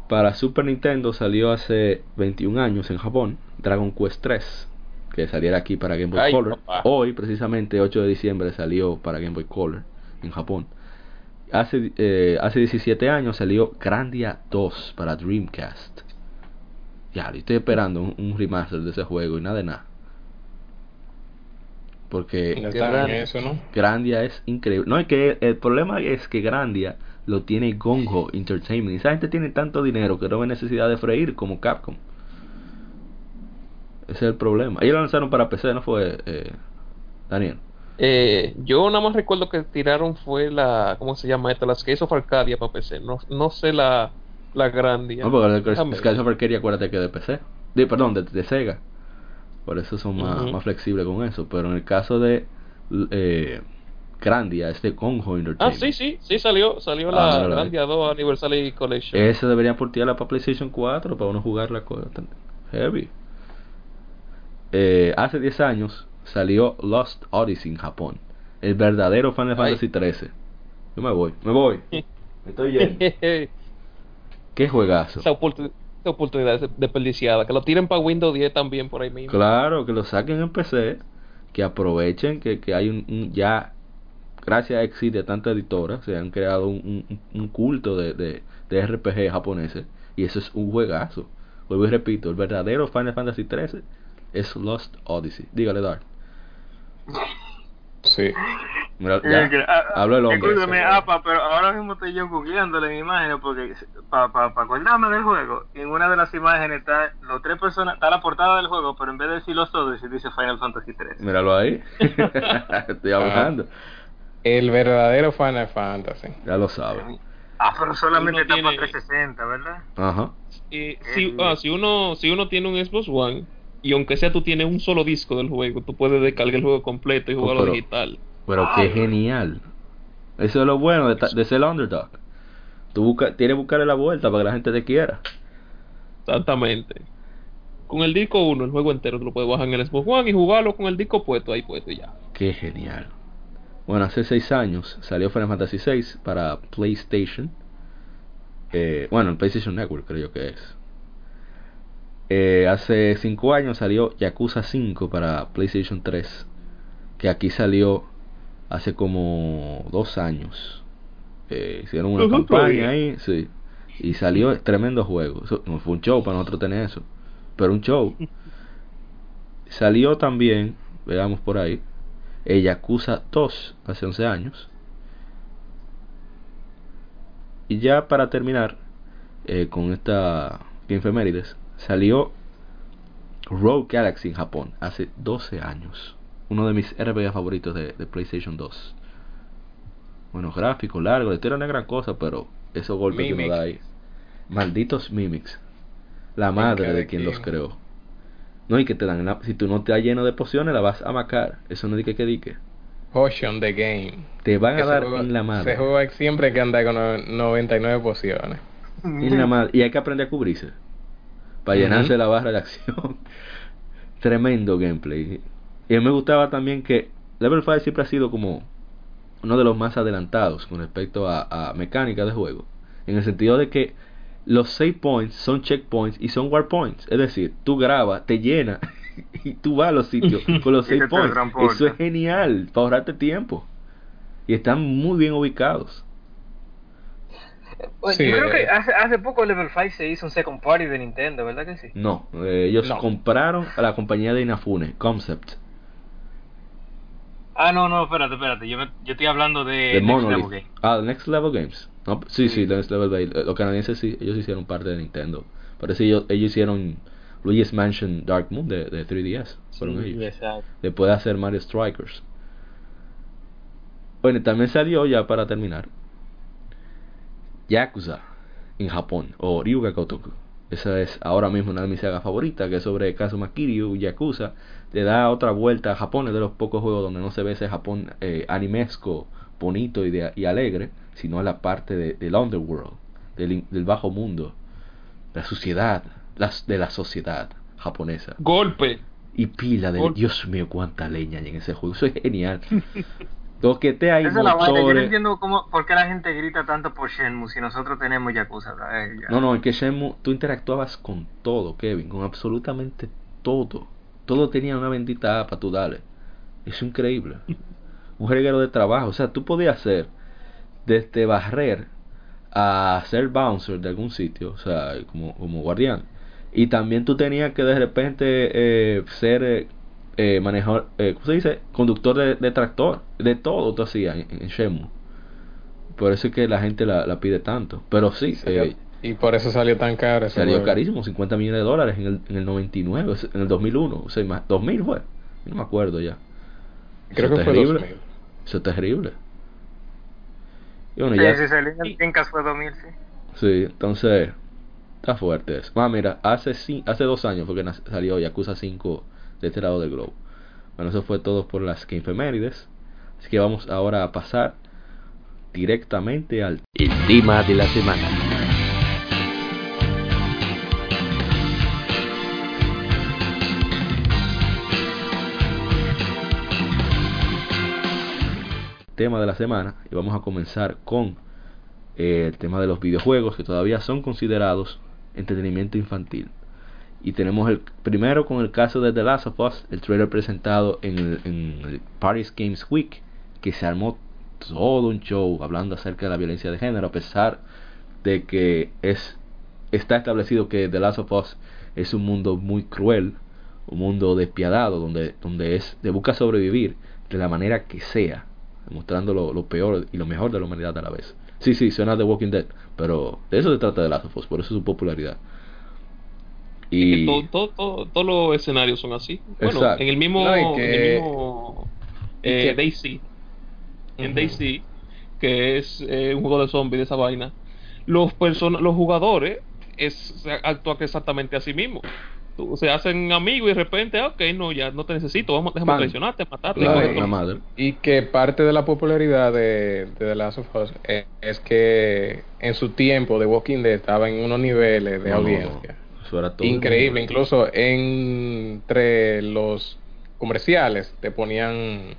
Para Super Nintendo salió hace 21 años en Japón Dragon Quest 3, que saliera aquí para Game Boy Ay, Color. papá. Hoy, precisamente 8 de diciembre, salió para Game Boy Color en Japón. Hace, eh, hace 17 años salió Grandia 2 para Dreamcast. Ya, estoy esperando un, un remaster de ese juego y nada de nada. Porque eso, ¿no? Grandia es increíble. No, es que el problema es que Grandia lo tiene Gongo Entertainment. Esa gente tiene tanto dinero que no ve necesidad de freír como Capcom. Ese es el problema. Ellos lo lanzaron para PC, ¿no fue, eh, Daniel? Eh, yo nada más recuerdo que tiraron fue la, ¿cómo se llama esto? Las Case of Arcadia para PC. No, no sé la, la Grandia. No, porque Déjame Skies ver. of Arcadia, acuérdate que de PC. De, perdón, de, de Sega. Por eso son más, más flexibles con eso. Pero en el caso de eh, Grandia, es de Gongo Ah, Entertainment. sí, sí, sí salió, salió Ah, la. Grandia 2 Anniversary Collection. Ese deberían portearla para PlayStation 4 para uno jugar la cosa heavy. Eh, hace 10 años salió Lost Odyssey en Japón. El verdadero Final. Fantasy 13. Yo me voy, me voy. [LAUGHS] Me estoy yendo. [LAUGHS] Qué juegazo. esa, oportun- esa oportunidad es desperdiciada. Que lo tiren para Windows 10 también por ahí mismo. Claro, que lo saquen en PC, que aprovechen que, que hay un, un- ya, gracias a existe tantas editoras, se han creado un, un- un culto de, de, de RPG japoneses, y eso es un juegazo. Vuelvo y repito, el verdadero Final Fantasy 13 es Lost Odyssey. Dígale, Dark. Sí. Mira, ya, Eh, que, ah, hablo el hombre. Escúchame, apa, pero ahora mismo estoy yo googleándole en imágenes porque para pa, pa acordarme del juego, en una de las imágenes está los tres personas, está la portada del juego, pero en vez de decir los otros, dice Final Fantasy 3. Míralo ahí. [LAUGHS] Estoy hablando. El verdadero Final Fantasy. Ya lo sabes. Ah, pero solamente Uno está tiene- para 360, ¿verdad? Ajá. Y si, ah, si uno si uno tiene un Xbox One y aunque sea tú tienes un solo disco del juego, tú puedes descargar el juego completo y Oh, jugarlo pero- digital. Pero qué genial. Eso es lo bueno de, de ser underdog. Tú busca, tienes que buscarle la vuelta para que la gente te quiera. Exactamente. Con el disco 1, el juego entero tú lo puedes bajar en el Xbox One y jugarlo con el disco puesto ahí puesto y ya. Qué genial. Bueno, hace seis años salió Final Fantasy VI para PlayStation. Eh, bueno, el PlayStation Network creo yo que es. Eh, hace cinco años salió Yakuza 5 para PlayStation 3. Que aquí salió hace como dos años. Eh, hicieron una campaña ahí, sí. Y salió tremendo juego. Eso, no fue un show para nosotros tener eso. Pero un show. [LAUGHS] Salió también, veamos por ahí, el Yakuza 2 hace 11 años. Y ya para terminar eh, con esta efemérides, salió Rogue Galaxy en Japón hace 12 años. Uno de mis RPG favoritos de, de PlayStation 2. Bueno, gráfico, largo, la historia no es gran cosa, pero esos golpes que Mimics. da ahí. Malditos Mimics. La madre de quien los creó. No, y que te dan la, si tú no te has lleno de pociones, la vas a macar. Eso no dique que dique. Potion the Game. Te van a dar juego- en la madre. Ese juego hay siempre que anda con no- 99 pociones. En la madre. Y hay que aprender a cubrirse. Para llenarse la barra de acción. [LAUGHS] Tremendo gameplay. Y a mí me gustaba también que Level 5 siempre ha sido como uno de los más adelantados con respecto a, a mecánica de juego. En el sentido de que los save points son checkpoints y son war points. Es decir, tú grabas, te llena [LAUGHS] y tú vas a los sitios [LAUGHS] con los save points. Eso es genial para ahorrarte tiempo. Y están muy bien ubicados. Sí, yo creo eh. que hace, hace poco Level 5 se hizo un second party de Nintendo, ¿verdad que sí? No, eh, ellos No. compraron a la compañía de Inafune, Concept, Ah, no, no, espérate, espérate. Yo, me- yo estoy hablando de, de Next Monolith. Level Game. Ah, Next Level Games. No, sí, sí, Sí. Next Level Games. Los canadienses sí, ellos hicieron parte de Nintendo. Parece ellos, ellos hicieron Luigi's Mansion Dark Moon de, de 3DS. Fueron ellos. exacto. Después de hacer Mario Strikers. Bueno, también salió ya para terminar. Yakuza en Japón o Ryuga Gotoku. Esa es ahora mismo una de mis sagas favoritas, que es sobre Kazuma Kiryu, Yakuza. Le da otra vuelta a Japón, es de los pocos juegos donde no se ve ese Japón eh, animesco, bonito y, de- y alegre, sino la parte de- del underworld, del, del bajo mundo, la suciedad, las, de la sociedad japonesa. Golpe. Y pila de... Dios mío, cuánta leña hay en ese juego. Eso es genial. [LAUGHS] Toquetea hay Esa es la. Yo no motores. entiendo cómo, por qué la gente grita tanto por Shenmue si nosotros tenemos Yakuza. Eh, ya. No, no, en que Shenmue tú interactuabas con todo, Kevin, con absolutamente todo. Todo tenía una bendita para tú darle. Es increíble. Un reguero de trabajo. O sea, tú podías hacer desde barrer a ser bouncer de algún sitio, o sea, como, como guardián. Y también tú tenías que de repente eh, ser eh, eh, manejador, eh, ¿cómo se dice? Conductor de, de tractor. De todo tú hacías en, en Shenmue. Por eso es que la gente la, la pide tanto. Pero sí, eh, y por eso salió tan caro. ese Salió juego. carísimo, 50 millones de dólares en el, en el 99, o sea, en el 2001, o sea, más, 2000 fue, Yo no me acuerdo ya. Creo Eso que es fue terrible. 2000. Eso es terrible. Y bueno, Sí, ya, sí, salió en el Dreamcast fue 2000, sí. sí, entonces, está fuerte eso. Ah, mira, hace, hace dos años fue que salió Yakuza 5 de este lado del globo. Bueno, eso fue todo por las que efemérides. Así que vamos ahora a pasar directamente al El tema de la semana. tema de la semana y vamos a comenzar con eh, el tema de los videojuegos que todavía son considerados entretenimiento infantil. Y tenemos el primero con el caso de The Last of Us, el trailer presentado en el, Paris Games Week, que se armó todo un show hablando acerca de la violencia de género, a pesar de que es está establecido que The Last of Us es un mundo muy cruel, un mundo despiadado, donde, donde es de busca sobrevivir de la manera que sea, mostrando lo, lo peor y lo mejor de la humanidad a la vez. Sí, sí, suena The Walking Dead, pero de eso se trata de Last of Us, por eso su popularidad. Es Y que todo, todo, todo- todos los escenarios son así. Bueno, Exacto. en el mismo, No, que- en el mismo y eh, que- Daisy, en. Daisy, que es eh, un juego de zombies de esa vaina, los person los jugadores es, se actúan exactamente así mismo. Tú- Se hacen amigos y de repente, ok, no, ya no te necesito, vamos, déjame Pan. traicionarte, matarte. y- la todo. madre. Y que parte de la popularidad de, de The Last of Us es, es que en su tiempo The Walking Dead estaba en unos niveles de No, no, audiencia. no, eso era todo Increíble, incluso entre los comerciales te ponían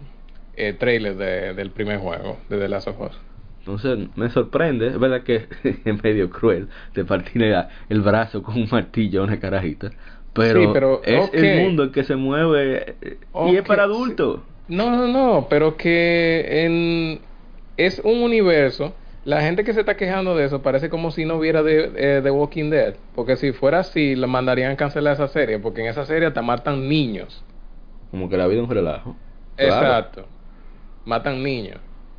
eh, trailers de- del primer juego de The Last of Us. Entonces me sorprende, es verdad que [LAUGHS] es medio cruel de partirle la- el brazo con un martillo a una carajita, pero, Sí, pero, es el mundo en que se mueve eh, y es para adultos. No, no, no, pero que en, es un universo. La gente que se está quejando de eso parece como si no hubiera de, eh, The Walking Dead. Porque si fuera así, la mandarían a cancelar esa serie. Porque en esa serie hasta matan niños. Como que la vida es un relajo. Claro. Exacto. Matan niños.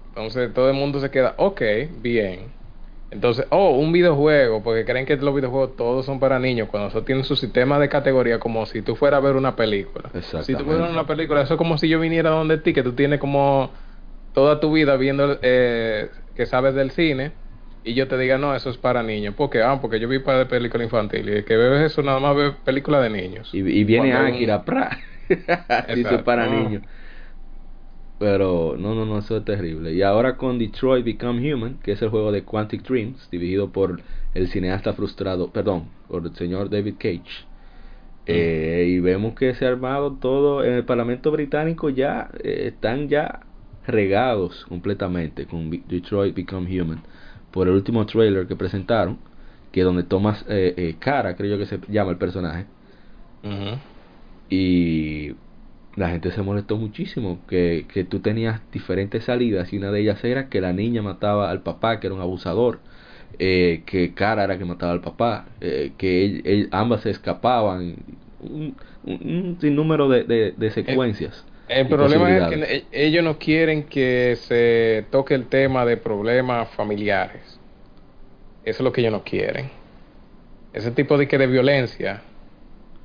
Entonces todo el mundo se queda, ok, bien. Entonces, oh, un videojuego, porque creen que los videojuegos todos son para niños, cuando eso tiene su sistema de categoría como si tú fueras a ver una película. Si tú fueras a ver una película, eso es como si yo viniera donde ti, que tú tienes como toda tu vida viendo eh, que sabes del cine, y yo te diga, no, eso es para niños. ¿Por qué? Ah, porque yo vi para de película infantil, y el que ve eso nada más ve película de niños. Y, y viene Akira, pra. [LAUGHS] Dice para Ah. niños. Pero no, no, no, eso es terrible. Y ahora con Detroit Become Human, que es el juego de Quantic Dreams, dirigido por el cineasta frustrado, perdón, por el señor David Cage. Eh, y vemos que se ha armado todo en el Parlamento británico ya eh, están ya regados completamente con Detroit Become Human por el último trailer que presentaron que donde tomas eh, eh, cara creo yo que se llama el personaje. Y la gente se molestó muchísimo que, que tú tenías diferentes salidas y una de ellas era que la niña mataba al papá que era un abusador eh, que Cara era que mataba al papá eh, que él- él- ambas se escapaban un, un, un sinnúmero de, de, de secuencias El problema es que e- ellos no quieren que se toque el tema de problemas familiares. Eso es lo que ellos no quieren. Ese tipo de que de violencia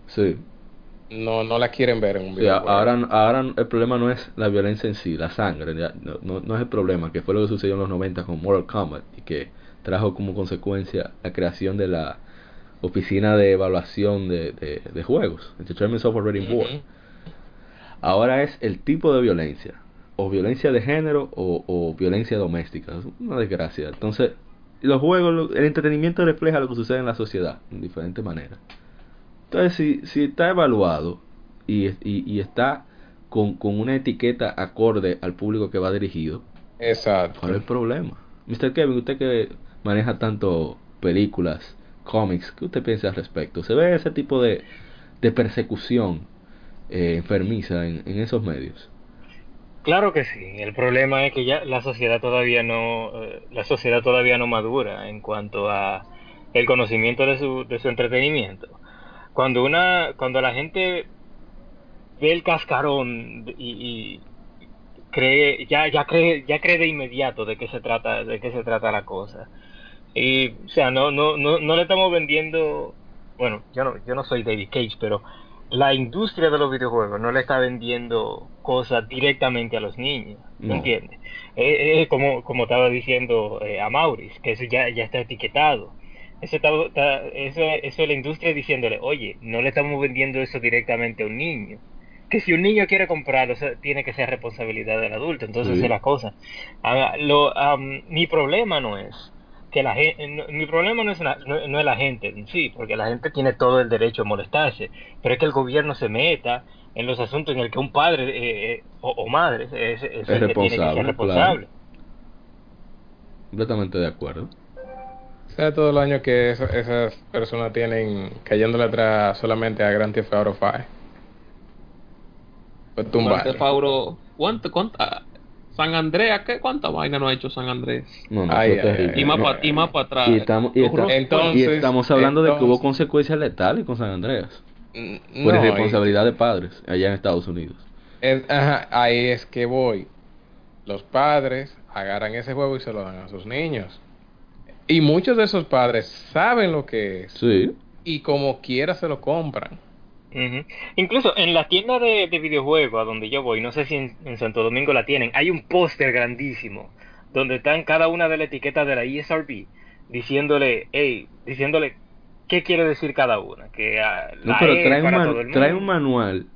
sí, no no la quieren ver en un Sí, videojuego. ahora, ahora el problema no es la violencia en sí, la sangre, no, no, no es el problema, que fue lo que sucedió en los 90 con Mortal Kombat y que trajo como consecuencia la creación de la oficina de evaluación de, de, de juegos, Entertainment Software Rating Board. Ahora es el tipo de violencia, o violencia de género o, o violencia doméstica, es una desgracia. Entonces, los juegos, el entretenimiento refleja lo que sucede en la sociedad, en diferentes maneras. Entonces, si, si está evaluado y, y, y está con, con una etiqueta acorde al público que va dirigido, Exacto. ¿cuál es el problema? Mr. Kevin, usted que maneja tanto películas, cómics, ¿qué usted piensa al respecto? ¿Se ve ese tipo de, de persecución eh, enfermiza en, en esos medios? Claro que sí. El problema es que ya la sociedad todavía no, eh, la sociedad todavía no madura en cuanto a el conocimiento de su, de su entretenimiento. Cuando una, cuando la gente ve el cascarón y, y cree, ya, ya cree, ya cree de inmediato de qué se trata, de qué se trata la cosa. Y, o sea, no, no, no, no le estamos vendiendo, bueno, yo no, yo no soy David Cage, pero la industria de los videojuegos no le está vendiendo cosas directamente a los niños, ¿me No. entiendes? Eh, eh, como, como estaba diciendo eh, a Maurice, que eso ya, ya está etiquetado. Eso, está, está- eso, eso es la industria diciéndole, oye, no le estamos vendiendo eso directamente a un niño. Que si un niño quiere comprarlo, tiene que ser responsabilidad del adulto. Entonces, Sí. es la cosa. Ah, lo, am, mi problema no es que la gente, mi problema no es, la, no, no es la gente en sí, porque la gente tiene todo el derecho a molestarse, pero es que el gobierno se meta en los asuntos en el que un padre eh, eh, o, o madre es, es el que tiene que responsable, ser responsable. Completamente de acuerdo. O sea, todos los años que eso- esas personas tienen cayéndole atrás solamente a Grand Theft Auto 5. Pues tumbar. Auto, ¿cuánto, cuánta, San Andreas, ¿qué, ¿cuánta vaina no ha hecho San Andrés? No, no, Ay, eso es ay, terrible. ay, Y más No, para y más pa atrás. y estamos, y, Los estamos- Rock- Entonces- y estamos hablando de que hubo consecuencias letales con San Andreas por no, irresponsabilidad de padres allá en Estados Unidos. y- es- ajá, ahí es que voy. los padres agarran ese juego y se lo dan a sus niños. Y muchos de esos padres saben lo que es Sí. y como quiera se lo compran. Incluso en la tienda de, de videojuegos a donde yo voy, no sé si en, en Santo Domingo la tienen, hay un póster grandísimo donde están cada una de las etiquetas de la ESRB diciéndole, hey, diciéndole qué quiere decir cada una. Que ah, No, la pero E trae un, para todo el trae un mundo. manual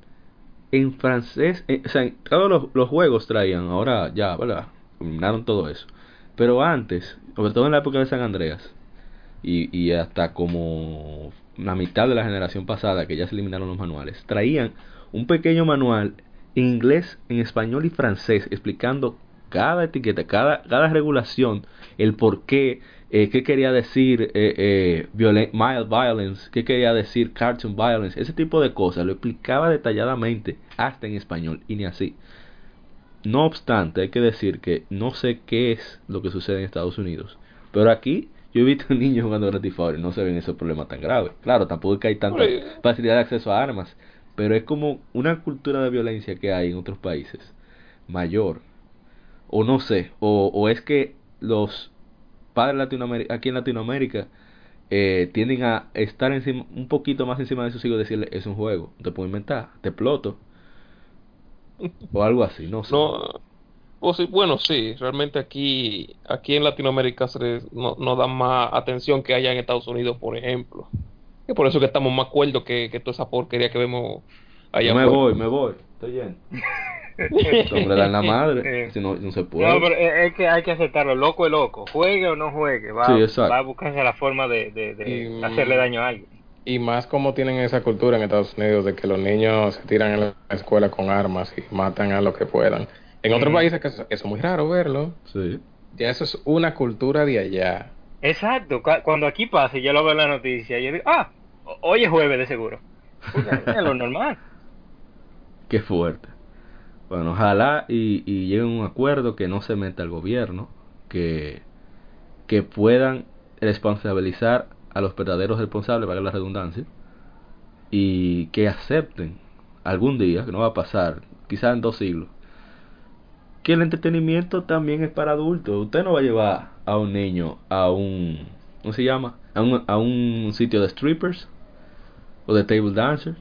en francés. eh, o sea, todos los, los juegos traían, ahora ya, ¿verdad? Eliminaron todo eso. Pero antes, sobre todo en la época de San Andreas, y, y hasta como la mitad de la generación pasada, que ya se eliminaron los manuales, traían un pequeño manual en inglés, en español y francés, explicando cada etiqueta, cada, cada regulación, el por qué, eh, quería decir eh, eh, mild violence, qué quería decir cartoon violence, ese tipo de cosas, lo explicaba detalladamente, hasta en español, y ni así. No obstante, hay que decir que no sé qué es lo que sucede en Estados Unidos, pero aquí yo he visto [LAUGHS] niños jugando Grand Theft no se ven esos problemas tan graves. Claro, tampoco es que hay tanta facilidad de acceso a armas, pero es como una cultura de violencia que hay en otros países mayor, o no sé, o, o es que los padres latinoamericanos aquí en Latinoamérica eh, tienden a estar encima, un poquito más encima de sus hijos y decirle es un juego, te puedo inventar, te exploto [LAUGHS] o algo así, no sé. No, sí, bueno, sí, realmente aquí, aquí en Latinoamérica se les- no, no dan más atención que allá en Estados Unidos, por ejemplo. Y por eso que estamos más cuerdos que, que toda esa porquería que vemos allá Yo me afuera. voy, me voy, estoy lleno. [LAUGHS] Hombre da en la madre, si no, no se puede. No, pero es es que hay que aceptarlo, loco es loco, juegue o no juegue, va, Sí, va a buscarse la forma de, de- de Y- hacerle daño a alguien. Y más como tienen esa cultura en Estados Unidos de que los niños se tiran en la escuela con armas y matan a lo que puedan. En otros Mm. países que eso, eso es muy raro verlo. Sí. Ya eso es una cultura de allá. Exacto, cu- cuando aquí pase, yo lo veo en la noticia y yo digo, ah, hoy es jueves de seguro. Es lo normal. [LAUGHS] Qué fuerte. Bueno, ojalá y, y lleguen a un acuerdo que no se meta el gobierno, que, que puedan responsabilizar a los verdaderos responsables, para la redundancia, y que acepten algún día, que no va a pasar, quizás en dos siglos, que el entretenimiento también es para adultos. Usted no va a llevar a un niño a un, ¿cómo se llama? A un, a un sitio de strippers o de table dancers.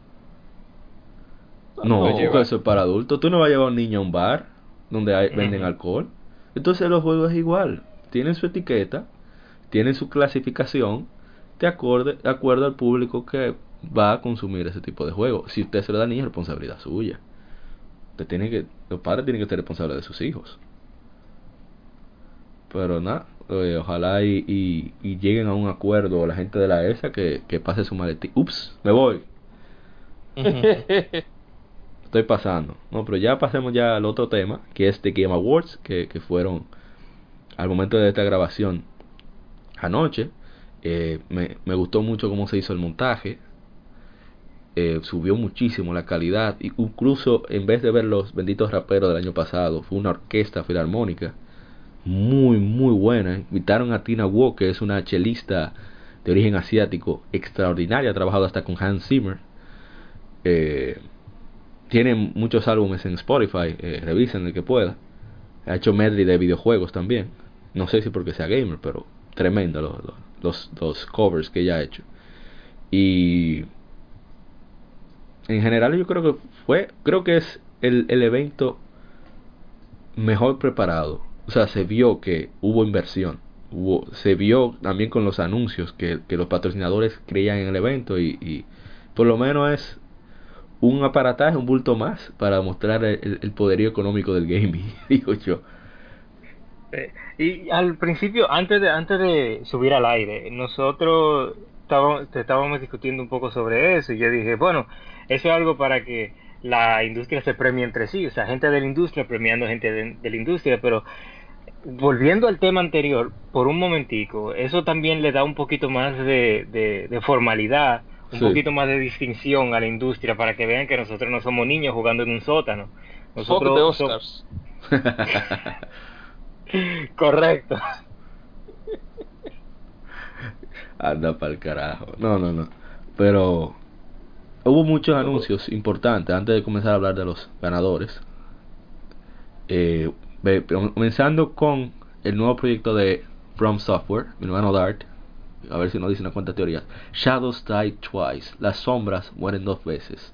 No, eso es para adultos. Tú no vas a llevar a un niño a un bar donde hay- venden alcohol. Entonces los juegos es igual. Tienen su etiqueta, tienen su clasificación de acorde, de acuerdo al público que va a consumir ese tipo de juegos. Si usted se lo da a niños, es responsabilidad suya. Usted tiene que, los padres tienen que ser responsables de sus hijos. Pero nada, eh, ojalá y, y, y lleguen a un acuerdo la gente de la ESA que, que pase su maletín. Ups, me voy. [LAUGHS] Estoy pasando. No, pero ya pasemos ya al otro tema, que es The Game Awards, que, que fueron al momento de esta grabación anoche. Eh, me, me gustó mucho cómo se hizo el montaje. Eh, subió muchísimo la calidad. Incluso en vez de ver los benditos raperos del año pasado, fue una orquesta filarmónica muy, muy buena. Invitaron a Tina Wu, que es una chelista de origen asiático extraordinaria. Ha trabajado hasta con Hans Zimmer. Eh, tiene muchos álbumes en Spotify, eh, revisen el que pueda. Ha hecho medley de videojuegos también. No sé si porque sea gamer, pero tremendo los, los, los covers que ella ha hecho. Y en general yo creo que fue, creo que es el, el evento mejor preparado. O sea, se vio que hubo inversión. Hubo, se vio también con los anuncios que, que los patrocinadores creían en el evento y, y por lo menos es un aparataje, un bulto más para mostrar el, el poderío económico del gaming, [LAUGHS] digo yo. Eh, Y al principio, antes de, antes de subir al aire, nosotros estábamos, estábamos discutiendo un poco sobre eso y yo dije, bueno, eso es algo para que la industria se premie entre sí, o sea, gente de la industria premiando gente de, de la industria, pero volviendo al tema anterior, por un momentico, eso también le da un poquito más de, de, de formalidad, un Sí. poquito más de distinción a la industria para que vean que nosotros no somos niños jugando en un sótano. Fuck the Nosotros so- Oscars. [LAUGHS] Correcto. [LAUGHS] Anda para el carajo. No, no, no. Pero hubo muchos anuncios importantes antes de comenzar a hablar de los ganadores. Eh, comenzando con el nuevo proyecto de From Software, mi hermano Dart. A ver si nos dice una cuanta teorías. Shadows Die Twice. Las sombras mueren dos veces.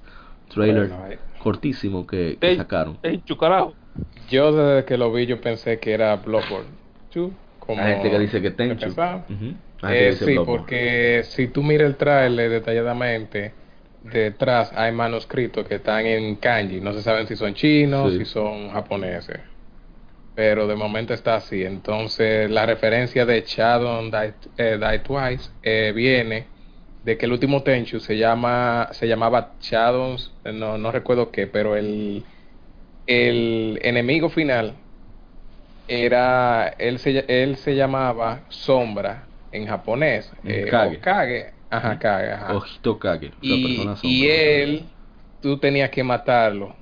Trailer Bueno, cortísimo que, que Ey, sacaron. ey, chucarajo. Yo desde que lo vi yo pensé que era Bloodborne 2. Como Hay gente que dice que Tenchu. empezaba. Ujú. Que Eh, sí, porque si tú miras el trailer detalladamente, detrás hay manuscritos que están en kanji. No se saben si son chinos, Sí. si son japoneses. Pero de momento está así. Entonces, la referencia de Shadow Die, eh, Die Twice eh, viene de que el último Tenchu se llama se llamaba Shadows, no, no recuerdo qué, pero el, el enemigo final era él se, él se llamaba Sombra en japonés, eh, Kage. o Kage, ajá, Kage, ajá. Ojito Kage. Y, él, tú tenías que matarlo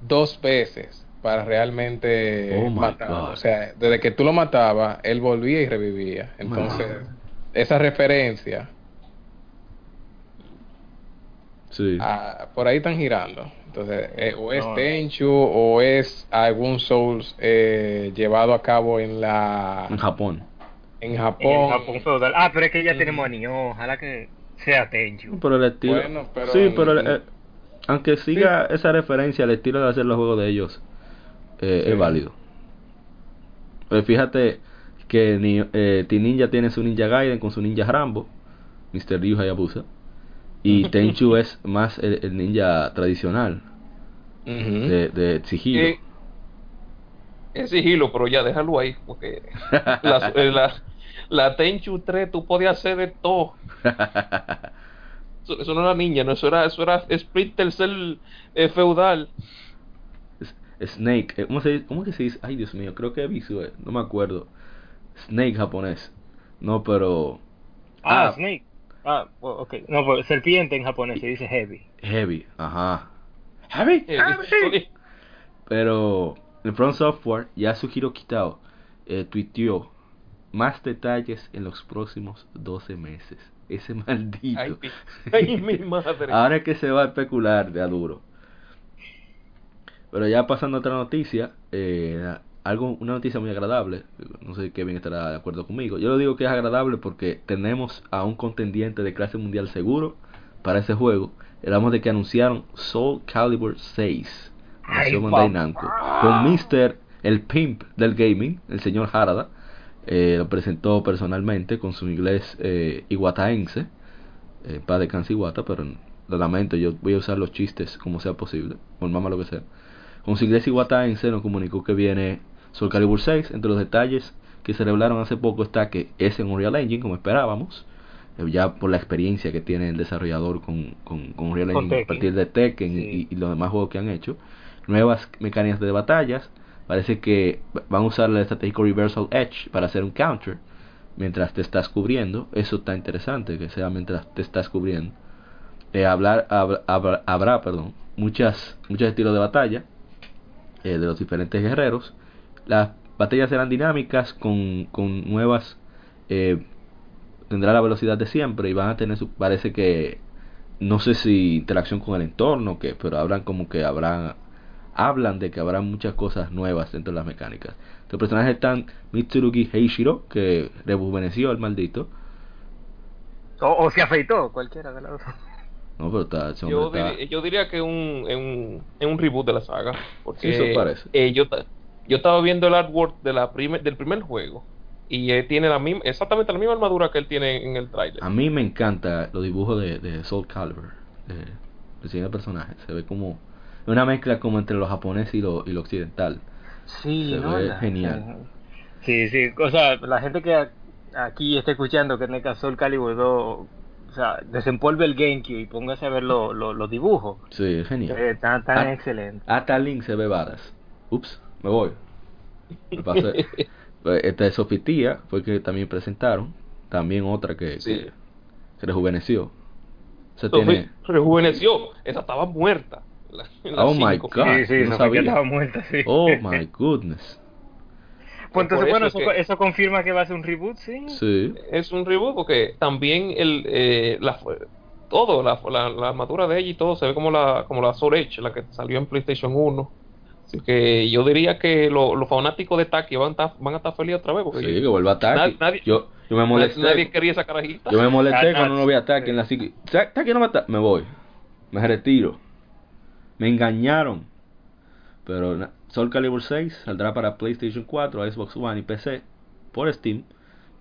dos veces para realmente Oh matarlo. God. O sea, desde que tú lo matabas, él volvía y revivía. Entonces, esa referencia, Sí. por ahí están girando. Entonces, eh, o es No. Tenchu o es algún Souls eh, llevado a cabo en la En Japón. En Japón. el Japón feudal. Ah, pero es que ya Mm. tenemos anillo. Ojalá que sea Tenchu. Pero el estilo. Bueno, pero- sí, pero el- eh, aunque siga esa referencia, el estilo de hacer los juegos de ellos eh, Sí. es válido. Pues fíjate que ni, eh, Team Ninja tiene su Ninja Gaiden con su Ninja Rambo, Mr. Ryu Hayabusa. Y [LAUGHS] Tenchu es más el, el ninja tradicional de, de Chihiro. Eh, es sigilo, pero ya déjalo ahí, porque [LAUGHS] la, eh, la, la Tenchu 3 tú podías hacer de todo. [LAUGHS] Eso, eso no era niña, no, eso era, eso era Splinter Cell eh, feudal. Snake, eh, ¿cómo, se, dice? ¿cómo que se dice? Ay, Dios mío, creo que Visual, no me acuerdo. Snake japonés. No, pero. Ah, Ah. Snake. Ah, ok. No, pues serpiente en japonés se dice heavy. Heavy, ajá. Heavy, Eh, heavy. Pero en Front Software, Yasuhiro Kitao eh, tuiteó más detalles en los próximos 12 meses. Ese [LAUGHS] maldito. Ay, mi- ay, mi madre. [LAUGHS] Ahora es que se va a especular de a duro. Pero ya pasando a otra noticia, eh, algo, una noticia muy agradable. No sé Kevin estará de acuerdo conmigo. Yo lo digo que es agradable porque tenemos a un contendiente de clase mundial seguro para ese juego. Hablamos de que anunciaron Soul Calibur 6. Ay, Anunció Bandai papá. Namco, Con Mr. el pimp del gaming, el señor Harada. Eh, lo presentó personalmente con su inglés eh, iguataense. Eh, pa de Kansi Iwata, pero lo lamento, yo voy a usar los chistes como sea posible, por mamá lo que sea. Con su inglés iguataense nos comunicó que viene Soul Calibur 6. Entre los detalles que se revelaron hace poco está que es en Unreal Engine, como esperábamos. eh, Ya por la experiencia que tiene el desarrollador con, con, con Unreal Con Engine a partir de Tekken Sí. y, y los demás juegos que han hecho. Nuevas mecánicas de batallas. Parece que van a usar el estratégico Reversal Edge para hacer un counter mientras te estás cubriendo. Eso está interesante, que sea mientras te estás cubriendo. Eh, hablar, hab- hab- habrá perdón, muchas, muchos estilos de batalla eh, de los diferentes guerreros. Las batallas serán dinámicas con, con nuevas... eh, tendrá la velocidad de siempre y van a tener su... Parece que... No sé si interacción con el entorno, que pero hablan como que habrán... Hablan de que habrá muchas cosas nuevas dentro de las mecánicas. Los personajes están Mitsurugi Heishiro, que rejuveneció el maldito. O, o se afeitó, cualquiera de las dos. No, pero está, Yo, está- diría, yo diría que un, es un, es un reboot de la saga. Porque Sí, eso parece. eh, yo, yo estaba viendo el artwork de la primer, del primer juego. Y él tiene la misma, exactamente la misma armadura que él tiene en el trailer. A mí me encanta los dibujos de, de Soul Calibur, de, de personaje. Se ve como una mezcla como entre lo japonés y lo, y lo occidental. Sí, Se ¿no? ve La- genial. Sí, sí, o sea, la gente que a- aquí está escuchando que NECA Soul Calibur 2, o sea, desempolve el GameCube y póngase a ver lo- lo- los dibujos. Sí, es genial. Eh, tan tan Ah. excelente. Hasta Link se ve varas. Ups, me voy. Me pasé. [LAUGHS] Esta es Sofitia, fue que también presentaron. También otra que, Sí. que, que rejuveneció. Se tiene. rejuveneció. Esa estaba muerta. La- la Oh my. God. sí, sí, no Sofía sabía. estaba muerta, sí. Oh [LAUGHS] my goodness. Pues entonces, bueno, eso eso, es que- eso confirma que va a ser un reboot, sí. Sí. Es un reboot porque también el, eh, la, todo, la, la, la armadura de ella y todo se ve como la, como la Sword Edge, la que salió en PlayStation 1. Así que yo diría que lo- los fanáticos de Taki van a estar, van a estar felices otra vez. Porque Sí, que vuelva a Taki. Nadie- yo, yo me molesté. nadie quería esa carajita. Yo me molesté Ah, cuando ah, no vi a Taki en la psiqui. "Ta- Taki no me está. Me voy. Me retiro. Me engañaron. Pero Soul Calibur 6 saldrá para PlayStation 4, Xbox One y PC por Steam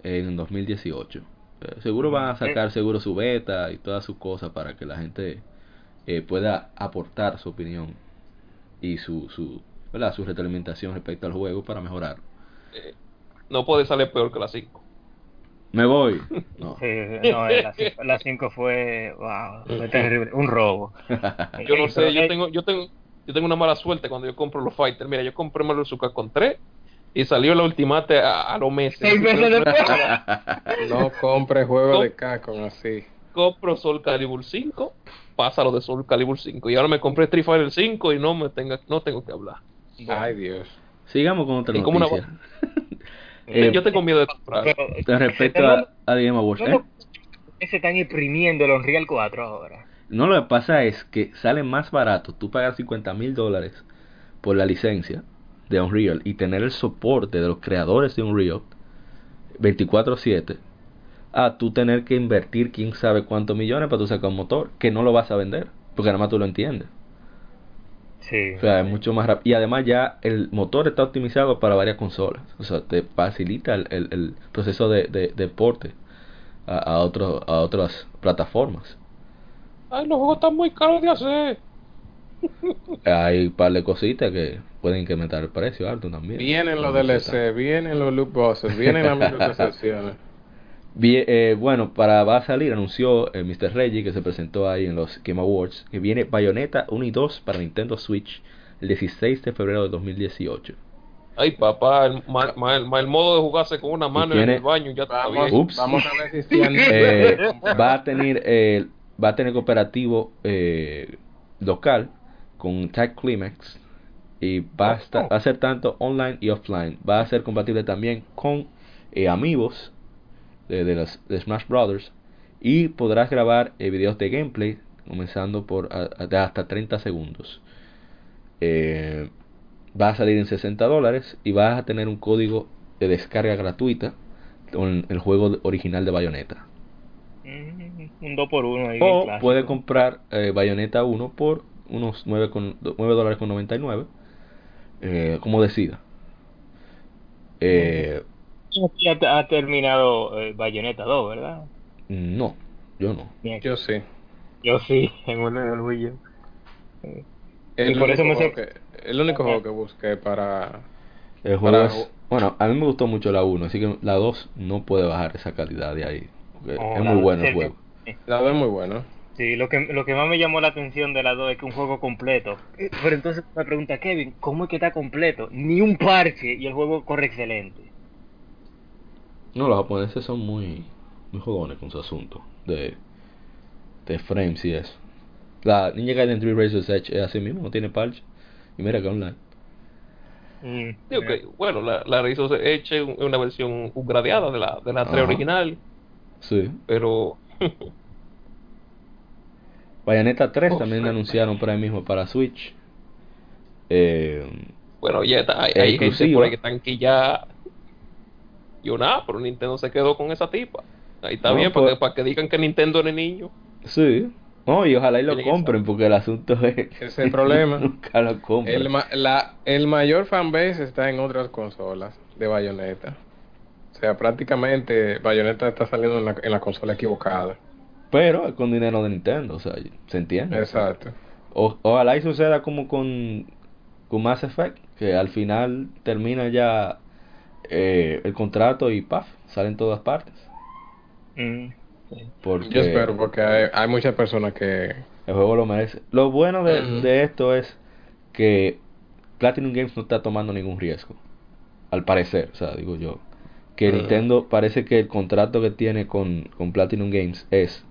en 2018. Eh, seguro van a sacar seguro su beta y todas sus cosas para que la gente eh, pueda aportar su opinión y su, su, ¿verdad? su retroalimentación respecto al juego para mejorar. No puede salir peor que la 5. Me voy. No. Sí, no, eh, la cinco- la 5 fue, wow, fue terrible, un robo. [LAUGHS] Yo no Eh, sé, yo eh, tengo, yo tengo, yo tengo una mala suerte cuando yo compro los fighters. Mira, yo compré Marvel Suka con 3 y salió la ultimate a, a los meses. Seis meses después. [LAUGHS] No compre juegos No. de Capcom así. compro Soul Calibur 5, pasa lo de Soul Calibur 5 y ahora me compré Street Fighter 5 y no me tenga, no tengo que hablar. Ay, Dios. Sigamos con otra Y como una noticia. [LAUGHS] Eh, yo tengo miedo de comprar. Pero, Con respecto a, a The Game Awards, no, ¿eh? no, se están exprimiendo el Unreal 4 ahora. No, lo que pasa es que sale más barato tú pagar 50 mil dólares por la licencia de Unreal y tener el soporte de los creadores de Unreal 24/7 a tú tener que invertir quién sabe cuántos millones para tú sacar un motor que no lo vas a vender porque nada más tú lo entiendes. Sí. O sea, es mucho más rápido. Y además ya el motor está optimizado para varias consolas. O sea, te facilita el, el- el proceso de, de, de porte a, a, otro- a otras plataformas. Ay, los juegos están muy caros de hacer. [LAUGHS] Hay un par de cositas que pueden incrementar el precio alto también. Vienen los DLC, vienen los loot boxes, vienen las [LAUGHS] microtransacciones. Bien, eh, bueno, para va a salir, anunció eh, Mr. Reggie que se presentó ahí en los Game Awards, que viene Bayonetta 1 y 2 para Nintendo Switch el 16 de febrero de 2018. Ay, papá, el, ma- ma- el, ma- el modo de jugarse con una mano en el baño ya está Vamos, bien. Ups. vamos a ver si [LAUGHS] Eh, va a tener eh, va a tener cooperativo eh, local con Tag Climax y va a, estar- va a ser tanto online y offline. Va a ser compatible también con eh, amigos de, de los de Smash Brothers y podrás grabar eh, videos de gameplay comenzando por a- hasta 30 segundos. Eh, va a salir en 60 dólares y vas a tener un código de descarga gratuita con el juego original de Bayonetta. Mm, Un 2 por 1 ahí. bien O puede comprar eh, Bayonetta 1 por unos 9, con, 9 dólares con 99, eh, como decida. Eh, Ya ha terminado eh, Bayonetta 2, ¿verdad? no, yo no. Bien. Yo sí. Yo sí, [LAUGHS] en un orgullo. El Y por eso único me juego que- el único juego que busqué para El juego Para- es, bueno, a mí me gustó mucho la 1, así que la 2 no puede bajar esa calidad de ahí. porque Oh, es muy bueno el juego. la dos es muy bueno. Sí, lo que, lo que más me llamó la atención de la 2 es que un juego completo. Eh, Pero entonces me pregunta, Kevin, ¿cómo es que está completo? Ni un parche y el juego corre excelente. No, los japoneses son muy, muy jodones con su asunto de, de frames y eso. La Ninja Gaiden 3 Razor's Edge es así mismo, no tiene parche. Y mira que online. Mm, Digo eh, que, bueno, la, la Razor's Edge es un- una versión upgradeada de la, de la 3 Ajá. original, Sí. pero [LAUGHS] Bayonetta 3 Uf. también anunciaron por ahí mismo para Switch. Eh, bueno, ya está, hay, hay gente por ahí que están que ya... Yo nada, pero Nintendo se quedó con esa tipa. Ahí está No, bien, para, pues- que, para que digan que Nintendo es niño. sí. No, y ojalá y lo compren porque el asunto es Ese es el problema. [LAUGHS] nunca lo compran. El, ma- la, el mayor fanbase está en otras consolas de Bayonetta. O sea, prácticamente Bayonetta está saliendo en la, en la consola equivocada. Pero es con dinero de Nintendo, o sea, se entiende. Exacto. O- ojalá y suceda como con, con Mass Effect, que al final termina ya eh, el contrato y paf, sale en todas partes. mm, Porque Yo espero porque hay, hay muchas personas que... el juego lo merece. Lo bueno de, de esto es que Platinum Games no está tomando ningún riesgo. Al parecer, o sea, digo yo. Que. Nintendo parece que el contrato que tiene con, con Platinum Games es,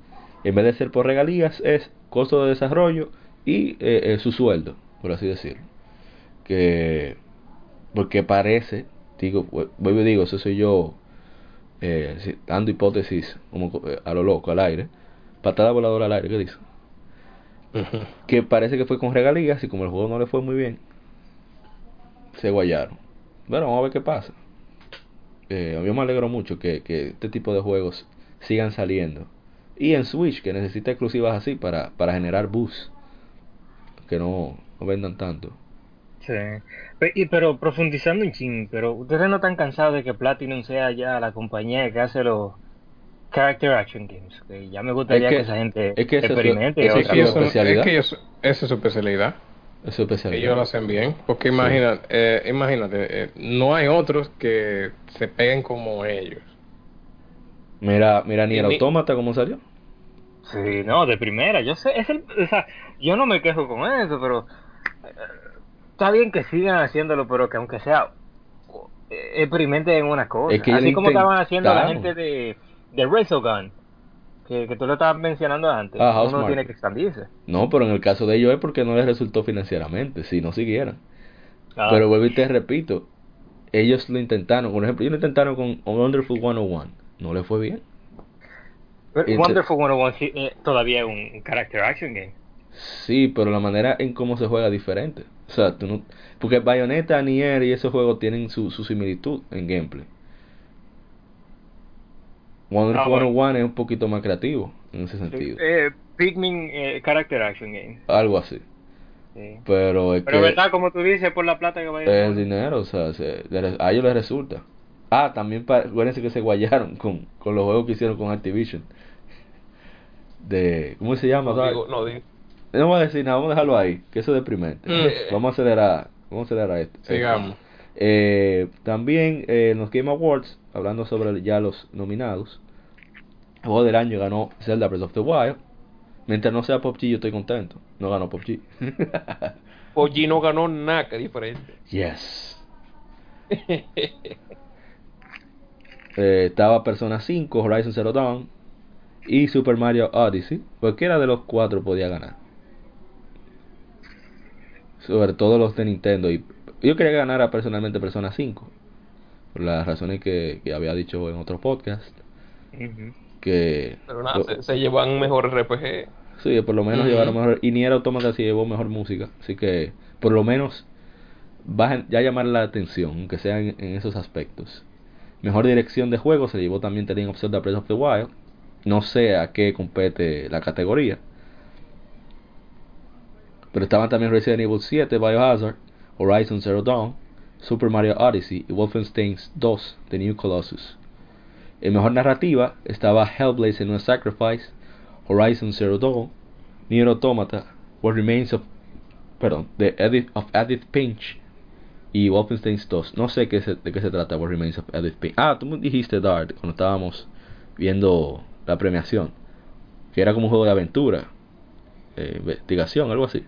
en vez de ser por regalías, es costo de desarrollo y eh, eh, su sueldo, por así decirlo. Que, porque parece, digo, vu- vuelvo y digo, eso soy yo eh, dando hipótesis como co- eh, a lo loco, al aire. Patada voladora al aire, ¿qué dice? Que parece que fue con regalías y como el juego no le fue muy bien, se guayaron. Bueno, vamos a ver qué pasa. Eh, yo me alegro mucho que, que este tipo de juegos sigan saliendo. Y en Switch, que necesita exclusivas así para, para generar boost. Que no, no vendan tanto. Sí. Y, pero profundizando un ching, pero ustedes no están cansados de que Platinum sea ya la compañía que hace los character action games. Que ya me gustaría Es que- que, esa gente es que experimente Es que su ellos especialidad. es que ellos- esa es su especialidad. Es su especialidad. Ellos lo hacen bien. Porque imagina, eh, imagínate, eh, no hay otros que se peguen como ellos. Mira, mira, ni el ni- autómata cómo salió. Sí, no, de primera, yo sé, es el, o sea, yo no me quejo con eso, pero eh, está bien que sigan haciéndolo, pero que aunque sea eh, experimenten en una cosa, Es que ellos así como estaban haciendo la gente de, de Resogun, que, que tú lo estabas mencionando antes, Ah, uno tiene que expandirse. No, pero en el caso de ellos es porque no les resultó financieramente, si no siguieran. Ah, Pero vuelvo y te repito, ellos lo intentaron. Por ejemplo, ellos lo intentaron con Wonderful 101. No le fue bien. pero Wonderful 101 sí, eh, todavía es un character action game. Sí, pero la manera en cómo se juega es diferente. O sea, tú no... Porque Bayonetta, Nier y esos juegos tienen su, su similitud en gameplay. Wonderful Ah, bueno. 101 es un poquito más creativo en ese sentido. Eh, Pikmin eh, character action game. Algo así. sí. Pero es Pero que verdad, como tú dices, por la plata que va a ir. es dinero, o sea, se- le- a ellos les resulta. Ah, también pa- acuérdense que se guayaron con, con los juegos que hicieron con Activision. De, ¿cómo se llama? No digo, no digo. No voy a decir nada, vamos a dejarlo ahí, que eso es deprimente. Mm. [LAUGHS] Vamos a acelerar, vamos a acelerar esto. Sigamos. Eh, también eh, en los Game Awards, hablando sobre ya los nominados, el juego del año ganó Zelda Breath of the Wild. Mientras no sea PUBG, yo estoy contento. No ganó PUBG. [LAUGHS] Poggi no ganó nada que diferente. yes. [LAUGHS] Eh, estaba Persona 5, Horizon Zero Dawn y Super Mario Odyssey. Cualquiera de los cuatro podía ganar. Sobre todo los de Nintendo. Y yo quería ganar a personalmente Persona 5. Por las razones que, que había dicho en otro podcast. Que Pero nada, lo- se, se llevan mejor RPG. Sí, por lo menos llevaron mejor. Y Nier Automata sí llevó mejor música. Así que, por lo menos, va a ya llamar la atención, aunque sea en, en esos aspectos. Mejor dirección de juego se llevó también Legend of Zelda Breath of the Wild. No sé a qué compete la categoría. Pero estaban también Resident Evil 7, Biohazard, Horizon Zero Dawn, Super Mario Odyssey y Wolfenstein 2, The New Colossus. En mejor narrativa estaba Hellblade Senua Sacrifice, Horizon Zero Dawn, Nier Automata, What Remains of, perdón, The Edith of Edith Finch y Wolfenstein 2. No sé qué se- de qué se trata What Remains of Edith Finch. Ah, tú me dijiste Dart cuando estábamos viendo la premiación, que era como un juego de aventura, eh, investigación, algo así,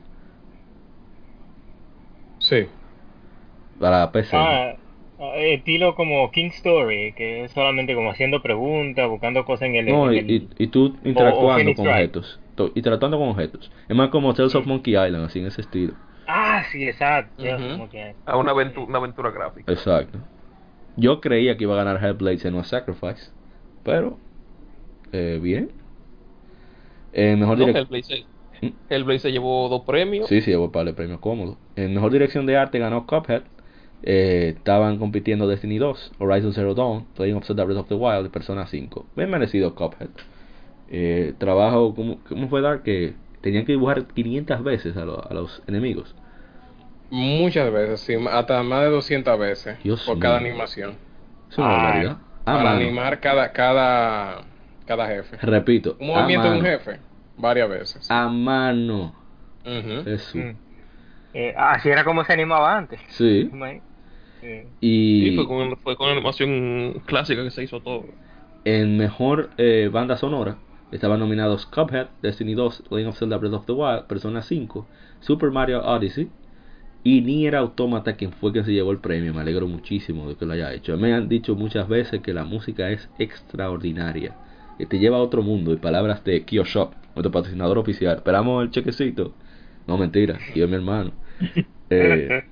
Sí. para PC. Ah, ah, estilo como King Story, que es solamente como haciendo preguntas, buscando cosas en el... No, y, en el- y, y tú interactuando con objetos. To- Interactuando con objetos. Es más como Tales of Monkey Island, así en ese estilo. Ah, sí, exacto. Ujú. como que- A una aventura, una aventura gráfica. Exacto. Yo creía que iba a ganar Hellblade Senua Sacrifice. Pero, eh, bien. Eh, mejor No, Hellblade, se, se llevó dos premios. Sí, sí, llevó para el premio cómodo. En mejor dirección de arte ganó Cuphead. Eh, estaban compitiendo Destiny 2, Horizon Zero Dawn, Playing of Zelda Breath of the Wild y Persona 5. Bien merecido Cuphead. Eh, trabajo, ¿cómo, ¿cómo fue dar? Que tenían que dibujar 500 veces a, lo- a los enemigos. Muchas veces, sí, hasta más de 200 veces Dios por mío. cada animación. Es una Ay, barbaridad. A para mano. animar cada, cada, cada jefe. Repito, Un movimiento de un jefe, varias veces. A mano. Jesús. Mm. Eh, así era como se animaba antes. Sí. Y Sí, fue con, fue con animación clásica que se hizo todo. en mejor eh, banda sonora estaban nominados Cuphead, Destiny 2, Legend of Zelda Breath of the Wild, Persona 5, Super Mario Odyssey y Nier Automata, quien fue quien se llevó el premio. Me alegro muchísimo de que lo haya hecho. Me han dicho muchas veces que la música es extraordinaria, que te lleva a otro mundo. Y palabras de Kioshop, nuestro patrocinador oficial. Esperamos el chequecito. No, mentira, yo es mi hermano. [LAUGHS] Eh,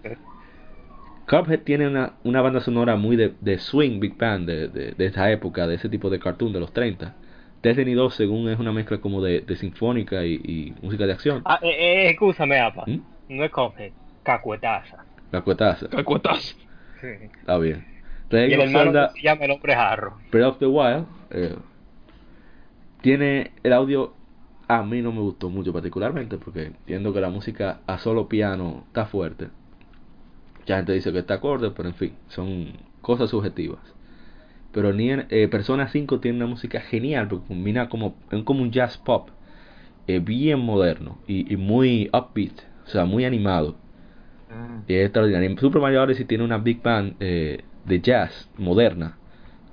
Cuphead tiene una, una banda sonora muy de, de swing, big band, de, de, de esta época, de ese tipo de cartoon de los 30. Destiny 2, según es una mezcla como de, de sinfónica y, y música de acción. Ah, eh, eh, escúchame, apa. ¿Mm? No es Cuphead, Cacuetaza. Cacuetazo. Cacuetazo. Sí. Está bien. Y el hermano Zelda que se llama el hombre jarro. Breath of the Wild eh, tiene el audio a mí no me gustó mucho particularmente porque entiendo que la música a solo piano está fuerte. Mucha gente dice que está acorde pero en fin son cosas subjetivas. Pero ni en- eh, Persona 5 tiene una música genial porque combina como como un jazz pop eh, bien moderno y, y muy upbeat o sea muy animado. Y es extraordinario. Super Mario Odyssey tiene una big band eh, de jazz moderna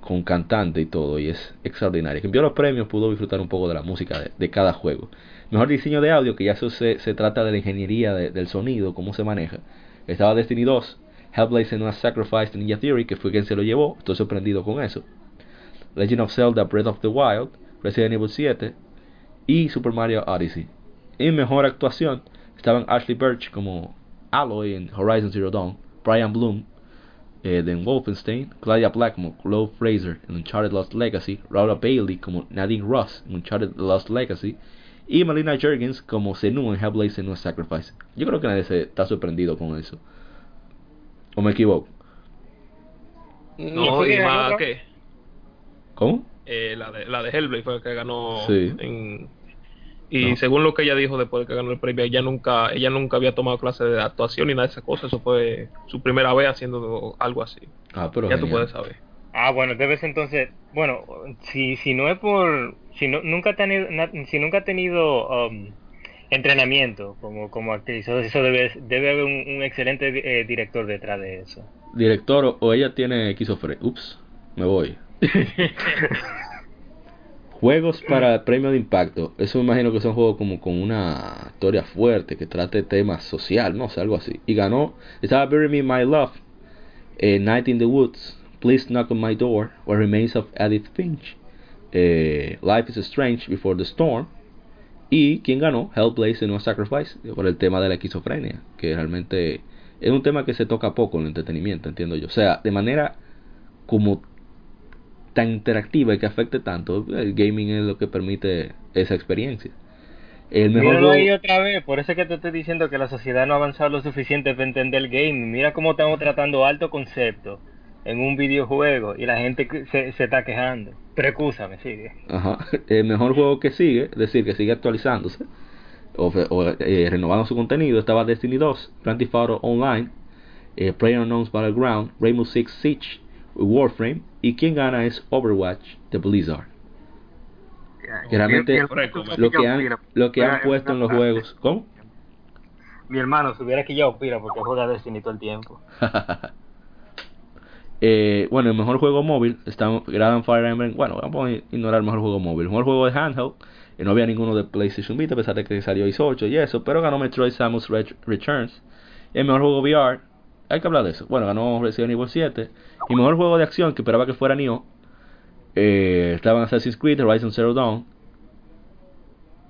con cantante y todo y es extraordinario. Quien vio los premios pudo disfrutar un poco de la música de, cada juego. Mejor diseño de audio, que ya se, se trata de la ingeniería de- del sonido, cómo se maneja. Estaba Destiny 2, Hellblade Senua's Sacrifice de Ninja Theory, que fue quien se lo llevó. Estoy sorprendido con eso. Legend of Zelda Breath of the Wild, Resident Evil 7 y Super Mario Odyssey. En mejor actuación estaban Ashley Birch como Aloy en Horizon Zero Dawn, Brian Bloom eh, de Wolfenstein, Claudia Black como Chloe Fraser en Uncharted Lost Legacy, Laura Bailey como Nadine Ross en Uncharted Lost Legacy y Melina Jurgens como Senua en Hellblade Senua's Sacrifice. Yo creo que nadie se está sorprendido con eso. ¿O me equivoco? No, y más que ¿Cómo? eh, la, de, la de Hellblade fue la que ganó Sí. en- y No. según lo que ella dijo después de que ganó el premio ella nunca ella nunca había tomado clase de actuación ni nada de esas cosas eso fue su primera vez haciendo algo así Ah, pero ya tú puedes saber Ah, bueno, debes entonces, bueno, si, si no es por, si no, nunca ha tenido, si nunca ha tenido um, entrenamiento como, como actriz, eso eso debe, debe haber un, un excelente eh, director detrás de eso. Director o- o ella tiene esquizofrenia. Ups, me voy. [LAUGHS] Juegos para premio de impacto. Eso me imagino que son juegos como con una historia fuerte que trate temas social, no sé, algo así. Y ganó. Estaba Bury Me My Love, eh, Night in the Woods, Please Knock on My Door, What Remains of Edith Finch, eh, Life is Strange Before the Storm. Y quien ganó, Hellblade Senua's Sacrifice, por el tema de la esquizofrenia, que realmente es un tema que se toca poco en el entretenimiento, entiendo yo. O sea, de manera como tan interactiva y que afecte tanto, el gaming es lo que permite esa experiencia. El mejor Míralo ahí otra vez, por eso es que te estoy diciendo que la sociedad no ha avanzado lo suficiente para entender el gaming. Mira cómo estamos tratando alto concepto en un videojuego y la gente se, se está quejando. Pero escúchame, sigue. Ajá. [LAUGHS] El mejor juego que sigue, es decir, que sigue actualizándose o, o, eh, renovando su contenido, estaba Destiny 2, Grand Theft Auto Online, eh, PlayerUnknown's Battleground, Rainbow Six Siege, Warframe, y quien gana es Overwatch de Blizzard. Que realmente Lo que han, lo que han puesto en los juegos. ¿Cómo? Mi hermano se hubiera quillado pira porque juega Destiny todo el tiempo. [LAUGHS] Eh, bueno, el mejor juego móvil está Grand Fire Emblem. Bueno, vamos a ignorar el mejor juego móvil. El mejor juego de handheld. eh, no había ninguno de PlayStation Vita, a pesar de que salió ISO 8 y eso. Pero ganó Metroid Samus Ret- Returns. El mejor juego VR. Hay que hablar de eso. Bueno, ganó Resident Evil 7. Y mejor juego de acción que esperaba que fuera Nioh. Eh, estaban Assassin's Creed, Horizon Zero Dawn.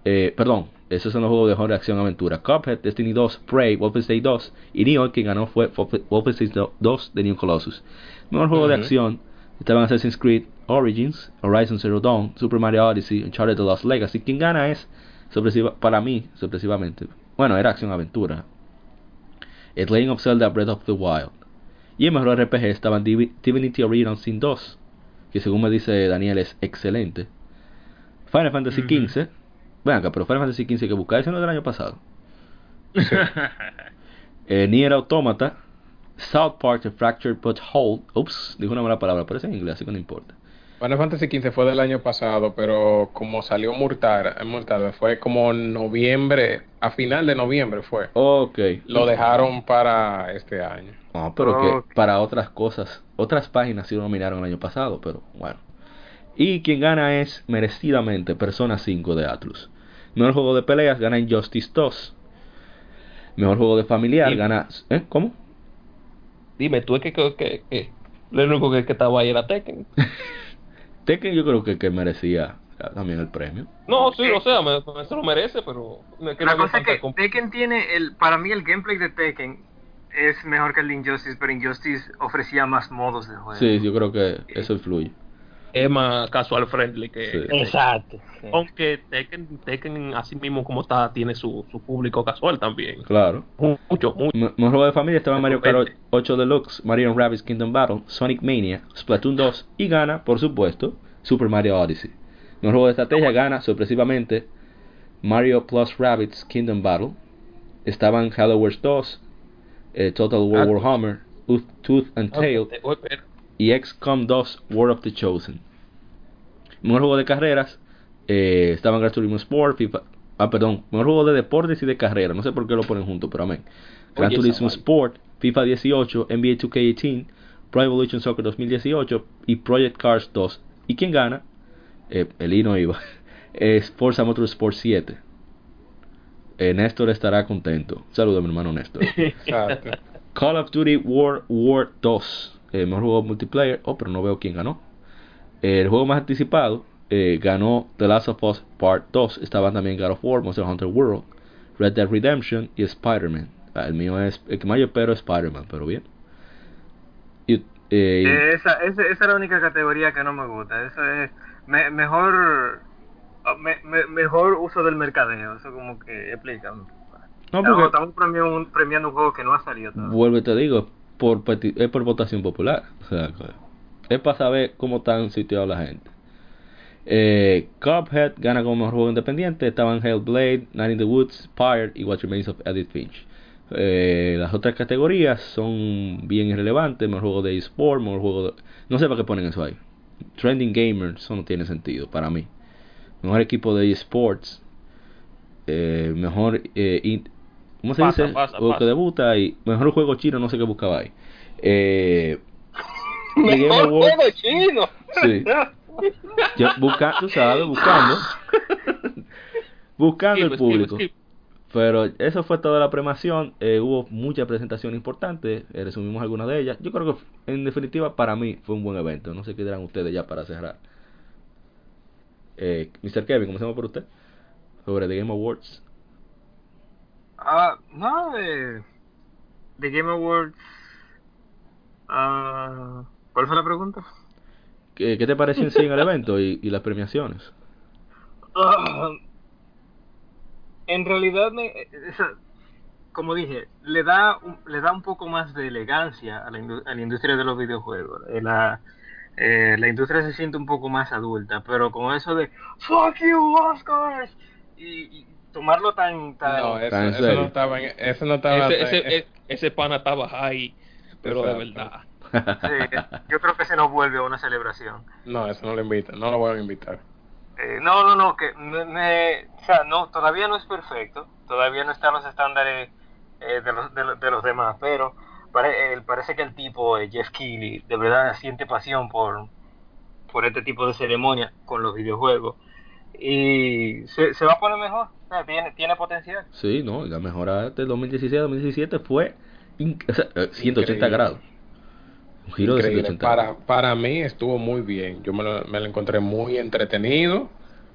Eh, perdón, esos son los juegos de mejor acción aventura. Cuphead, Destiny 2, Prey, Wolfenstein 2 y Nioh, quien ganó fue Wolf- Wolfenstein 2 de New Colossus. Mejor juego de Ujú. acción estaban Assassin's Creed Origins, Horizon Zero Dawn, Super Mario Odyssey, Uncharted The Lost Legacy. Quien gana es, para mí, sorpresivamente, bueno, era acción aventura. The Legend of Zelda Breath of the Wild. Y el mejor RPG estaban Divi- Divinity Original Sin 2, que según me dice Daniel es excelente. Final Fantasy. XV. Ven acá, pero Final Fantasy XV que buscáis ese no es del año pasado. [LAUGHS] Eh, Nier Automata, South Park The Fractured But Whole. Ups, dijo una mala palabra, pero es en inglés, así que no importa. Final Fantasy XV fue del año pasado, pero como salió tarde, fue como noviembre, a final de noviembre fue. Ok. Lo dejaron para este año. No, pero que para otras cosas, otras páginas sí lo nominaron el año pasado, pero bueno. Y quien gana es merecidamente Persona 5 de Atlus. Mejor juego de peleas gana Injustice 2. Mejor juego de familiar Y- gana... ¿Eh? ¿Cómo? dime tú es que, que, que, que lo único que, que estaba ahí era Tekken [LAUGHS] Tekken yo creo que, que merecía también el premio. no sí o sea me, me- se lo merece pero que La cosa es que Tekken tiene, el, para mí el gameplay de Tekken es mejor que el de Injustice, pero Injustice ofrecía más modos de juego. Sí, yo creo que eso influye. Es más casual friendly que, Sí. Exacto. sí. aunque Tekken, Tekken así mismo como está tiene su, su público casual también Claro. mucho mucho M- Mejor juego de familia estaba Mario Kart Totalmente. 8 Deluxe, Mario Rabbids Kingdom Battle, Sonic Mania, Splatoon 2 y gana, por supuesto, Super Mario Odyssey. Mejor juego de estrategia gana sorpresivamente Mario Plus Rabbids Kingdom Battle. Estaban Halo Wars 2, eh, Total War Ah, Warhammer, Tooth, and Tail Ah, pero- y XCOM 2 War of the Chosen. Mejor juego de carreras eh, estaban Gran Turismo Sport, FIFA. Ah, perdón, mejor juego de deportes y de carreras. No sé por qué lo ponen juntos, pero amén. Gran Turismo. Sport, FIFA 18, NBA 2K18, Pro Evolution Soccer 2018 y Project Cars 2. ¿Y quién gana? Eh, el I no iba. [LAUGHS] Es Forza Motorsport 7. Eh, Néstor estará contento. Saludos, mi hermano Néstor. [LAUGHS] Call of Duty World War 2, eh, mejor juego multiplayer. Oh, pero no veo quién ganó. El juego más anticipado eh, ganó The Last of Us Part 2. Estaban también God of War, Monster Hunter World, Red Dead Redemption y Spider-Man. Ah, el mío es, el que más yo espero es Spider-Man, pero bien. Y, eh, esa, esa, esa es la única categoría que no me gusta. Eso es me- mejor ah, me- me- mejor uso del mercadeo. Eso como que explícame. no, Estamos, porque estamos premiando, un, premiando un juego que no ha salido todavía. vuelvo y te digo, por, es por votación popular. Es para saber cómo están situados la gente. Eh, Cuphead gana como mejor juego independiente. Estaban Hellblade, Night in the Woods, Pyre y What Remains of Edith Finch. Eh, las otras categorías son bien irrelevantes. Mejor juego de eSport, mejor juego de... No sé para qué ponen eso ahí. Trending Gamer, eso no tiene sentido para mí. Mejor equipo de eSports. Eh, mejor... Eh, ¿Cómo se Pasa, dice? pasa, juego pasa. que debuta y mejor juego chino, no sé qué buscaba ahí. Eh, [LAUGHS] The Game Awards- chino. Sí. Yo, busca, tú sabes, buscando. buscando el Skip, público. skip. Pero eso fue toda la premiación. eh, hubo muchas presentaciones importantes. eh, resumimos algunas de ellas. Yo creo que, en definitiva, para mí fue un buen evento. No sé qué dirán ustedes ya para cerrar. Eh, Mr. Kevin, comencemos por usted. Sobre The Game Awards. Ah, no, de, de Game Awards. Ah, ¿Cuál fue la pregunta? ¿Qué, qué te pareció en sí el evento y, y las premiaciones? Ah, en realidad, me, esa- como dije, le da, un, le da un poco más de elegancia a la, indu- a la industria de los videojuegos. Eh, La, eh, la industria se siente un poco más adulta, pero con eso de ¡Fuck you, Oscars! Y, y tomarlo tan... tan No, eso, Tan eso no estaba en, eso no estaba ese, en- ese, ese, ese pana estaba high pero de verdad sí, yo creo que se nos vuelve una celebración. No, eso no lo invitan, no lo voy a invitar. Eh, no, no, no, que me, me- o sea, no, todavía no es perfecto, todavía no están los estándares eh, de, los, de, los- de los demás, pero pare- eh, parece que el tipo, eh, Jeff Keighley, de verdad siente pasión por, por este tipo de ceremonia con los videojuegos y se, se va a poner mejor, tiene, tiene potencial. Sí, no, la mejora del 2016 a 2017 fue in- o sea, eh, 180 Increíble. grados. Un giro de Increíble. 180 Para, grados. para mí estuvo muy bien. Yo me lo, me lo encontré muy entretenido.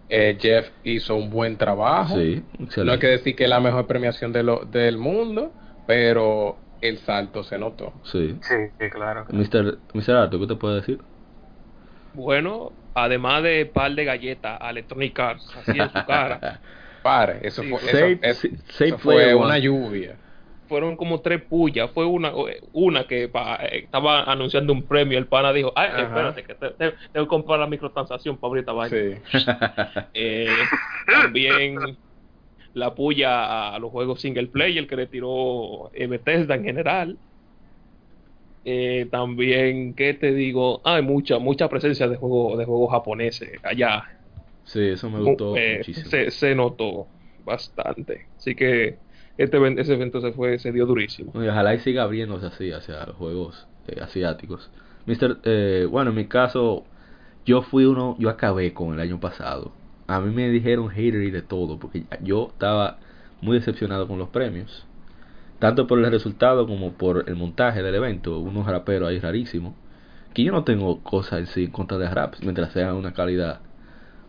Eh, Jeff hizo un buen trabajo. Sí, No hay que decir que es la mejor premiación de lo, del mundo, pero el salto se notó. Sí. Sí, sí, claro. Mr. Mr. Arto, ¿qué te puede decir? Bueno además de par de galletas a Electronic Arts así en su cara [LAUGHS] Pare, eso Sí, fue, Save- eso, eso- save eso fue una lluvia. fueron como tres pullas. Fue una una que pa- eh, estaba anunciando un premio. El pana dijo: Ay, Ajá. espérate, que te- te- tengo que comprar la microtransacción para abrir esta vaina. Sí. [LAUGHS] Eh, también la puya a los juegos single player que le tiró eh, Bethesda en general. Eh, también, ¿qué te digo? Hay mucha mucha presencia de juegos de juegos japoneses allá. sí, eso me gustó Eh, muchísimo. se, se notó bastante. Así que este ese evento se fue se dio durísimo. Y ojalá y siga abriéndose así hacia los juegos eh, asiáticos. Mr. Eh, bueno, en mi caso, yo fui uno, yo acabé con el año pasado. A mí me dijeron hater y de todo, porque yo estaba muy decepcionado con los premios. Tanto por el resultado como por el montaje del evento. Unos raperos ahí rarísimos. Que yo no tengo cosas en sí contra de raps, mientras sean una calidad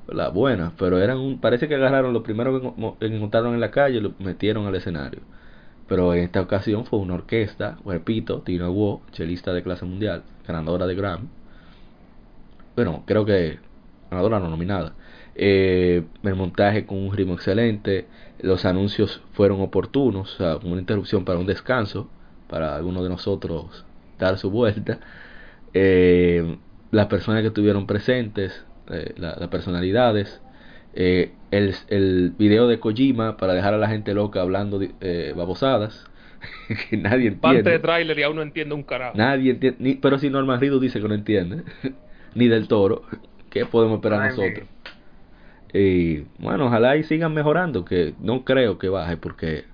la buena. Pero eran un, parece que agarraron lo primero que encontraron en la calle y lo metieron al escenario. Pero en esta ocasión fue una orquesta, repito, Tina Wu, chelista de clase mundial, ganadora de Grammy. bueno, creo que ganadora no nominada. Eh, el montaje con un ritmo excelente, los anuncios fueron oportunos, o sea, como una interrupción para un descanso, para alguno de nosotros dar su vuelta. Eh, las personas que estuvieron presentes, eh, la- las personalidades, eh, el, el video de Kojima para dejar a la gente loca hablando eh, babosadas, [LAUGHS] que nadie Parte de entiende. tráiler y aún no entiende un carajo. Nadie entiende, ni- pero si Norman Reedus dice que no entiende, [LAUGHS] ni del toro, ¿qué podemos esperar Ay, nosotros? Y bueno, ojalá y sigan mejorando, que no creo que baje, porque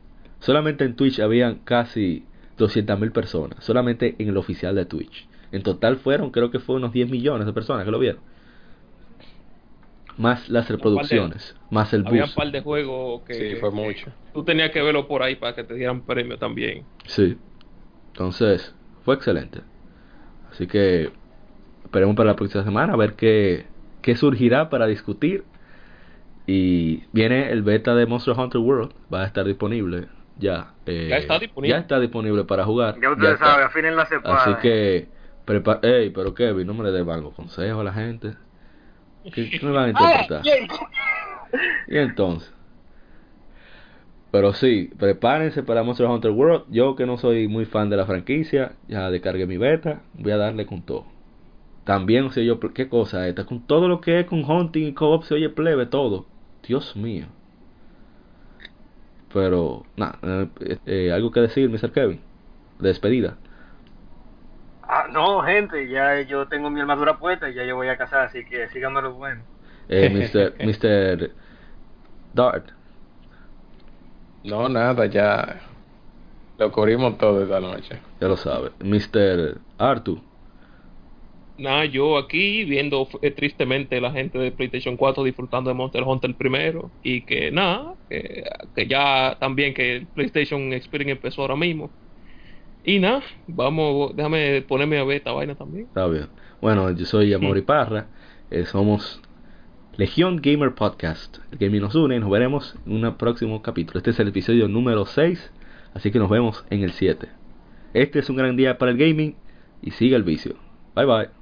solamente en Twitch habían casi 200.000 personas, solamente en el oficial de Twitch. En total fueron, creo que fue unos 10 millones de personas que lo vieron. Más las reproducciones, más el Había un par de juegos que, Sí, fue mucho. tú tenías que verlo por ahí para que te dieran premio también. Sí. Entonces, fue excelente. Así que esperemos para la próxima semana a ver qué, qué surgirá para discutir. Y viene el beta de Monster Hunter World. Va a estar disponible ya. eh, Ya está disponible. Ya está disponible para jugar. Ya ustedes está. saben, afinen la cepada. Así que, prepa Ey, pero Kevin, no me le des malos consejos a la gente. ¿Qué, qué me van a [LAUGHS] interpretar? Y entonces. Pero sí, prepárense para Monster Hunter World. Yo que no soy muy fan de la franquicia, ya descargué mi beta, voy a darle con todo. También, o sea, yo, qué cosa esta, con todo lo que es con hunting y co-op se oye plebe todo. Dios mío. Pero, nada, eh, eh, algo que decir, Mr. Kevin. De despedida. Ah, no, gente, ya yo tengo mi armadura puesta y ya yo voy a casar, así que síganme lo bueno. Eh, [LAUGHS] Mr. Mr. Dart. No, nada, ya lo cubrimos todo esta noche. Ya lo sabe. Mr. Arthur. Nada, yo aquí viendo eh, tristemente la gente de PlayStation 4 disfrutando de Monster Hunter primero y que nada, que, que ya también que el PlayStation Experience empezó ahora mismo. Y nada, vamos, déjame ponerme a ver esta vaina también. Está bien. Bueno, yo soy Amori Parra. eh, somos Legión Gamer Podcast. El gaming nos une y nos veremos en un próximo capítulo. Este es el episodio número 6. Así que nos vemos en el 7. Este es un gran día para el gaming y sigue el vicio. Bye bye.